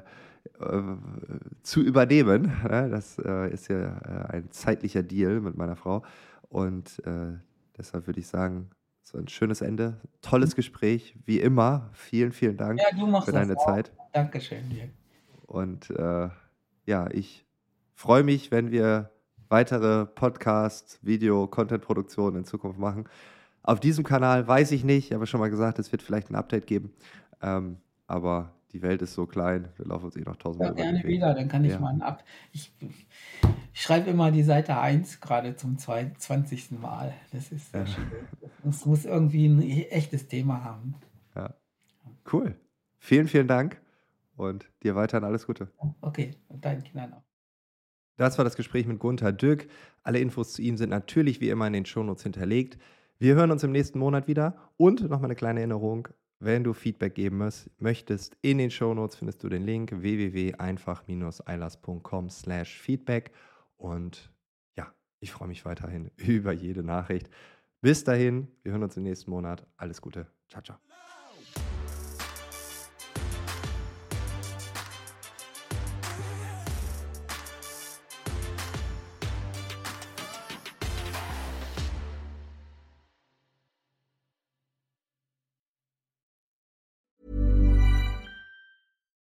zu übernehmen. Ne? Das äh, ist ja äh, ein zeitlicher Deal mit meiner Frau. Und deshalb würde ich sagen, so ein schönes Ende. Tolles Gespräch, wie immer. Vielen, vielen Dank Ja, für deine auch. Zeit. Dankeschön dir. Und ja, ich freue mich, wenn wir weitere Podcast, Video, Content-Produktionen in Zukunft machen. Auf diesem Kanal weiß ich nicht, ich habe schon mal gesagt, es wird vielleicht ein Update geben. Ähm, aber die Welt ist so klein, wir laufen uns eh noch Ja, tausendmal den gerne wieder, dann kann ich Ja. mal ein Ab. Ich, ich schreibe immer die Seite 1 gerade zum zwei- 20. Mal. Das ist Ja. schön. Es muss irgendwie ein echtes Thema haben. Ja. Cool. Vielen, vielen Dank und dir weiterhin alles Gute. Okay, und deinen Kindern auch. Das war das Gespräch mit Gunther Dück. Alle Infos zu ihm sind natürlich wie immer in den Shownotes hinterlegt. Wir hören uns im nächsten Monat wieder. Und nochmal eine kleine Erinnerung, wenn du Feedback geben möchtest, in den Shownotes findest du den Link www.einfach-eilers.com slash feedback. Und ja, ich freue mich weiterhin über jede Nachricht. Bis dahin, wir hören uns im nächsten Monat. Alles Gute. Ciao, ciao.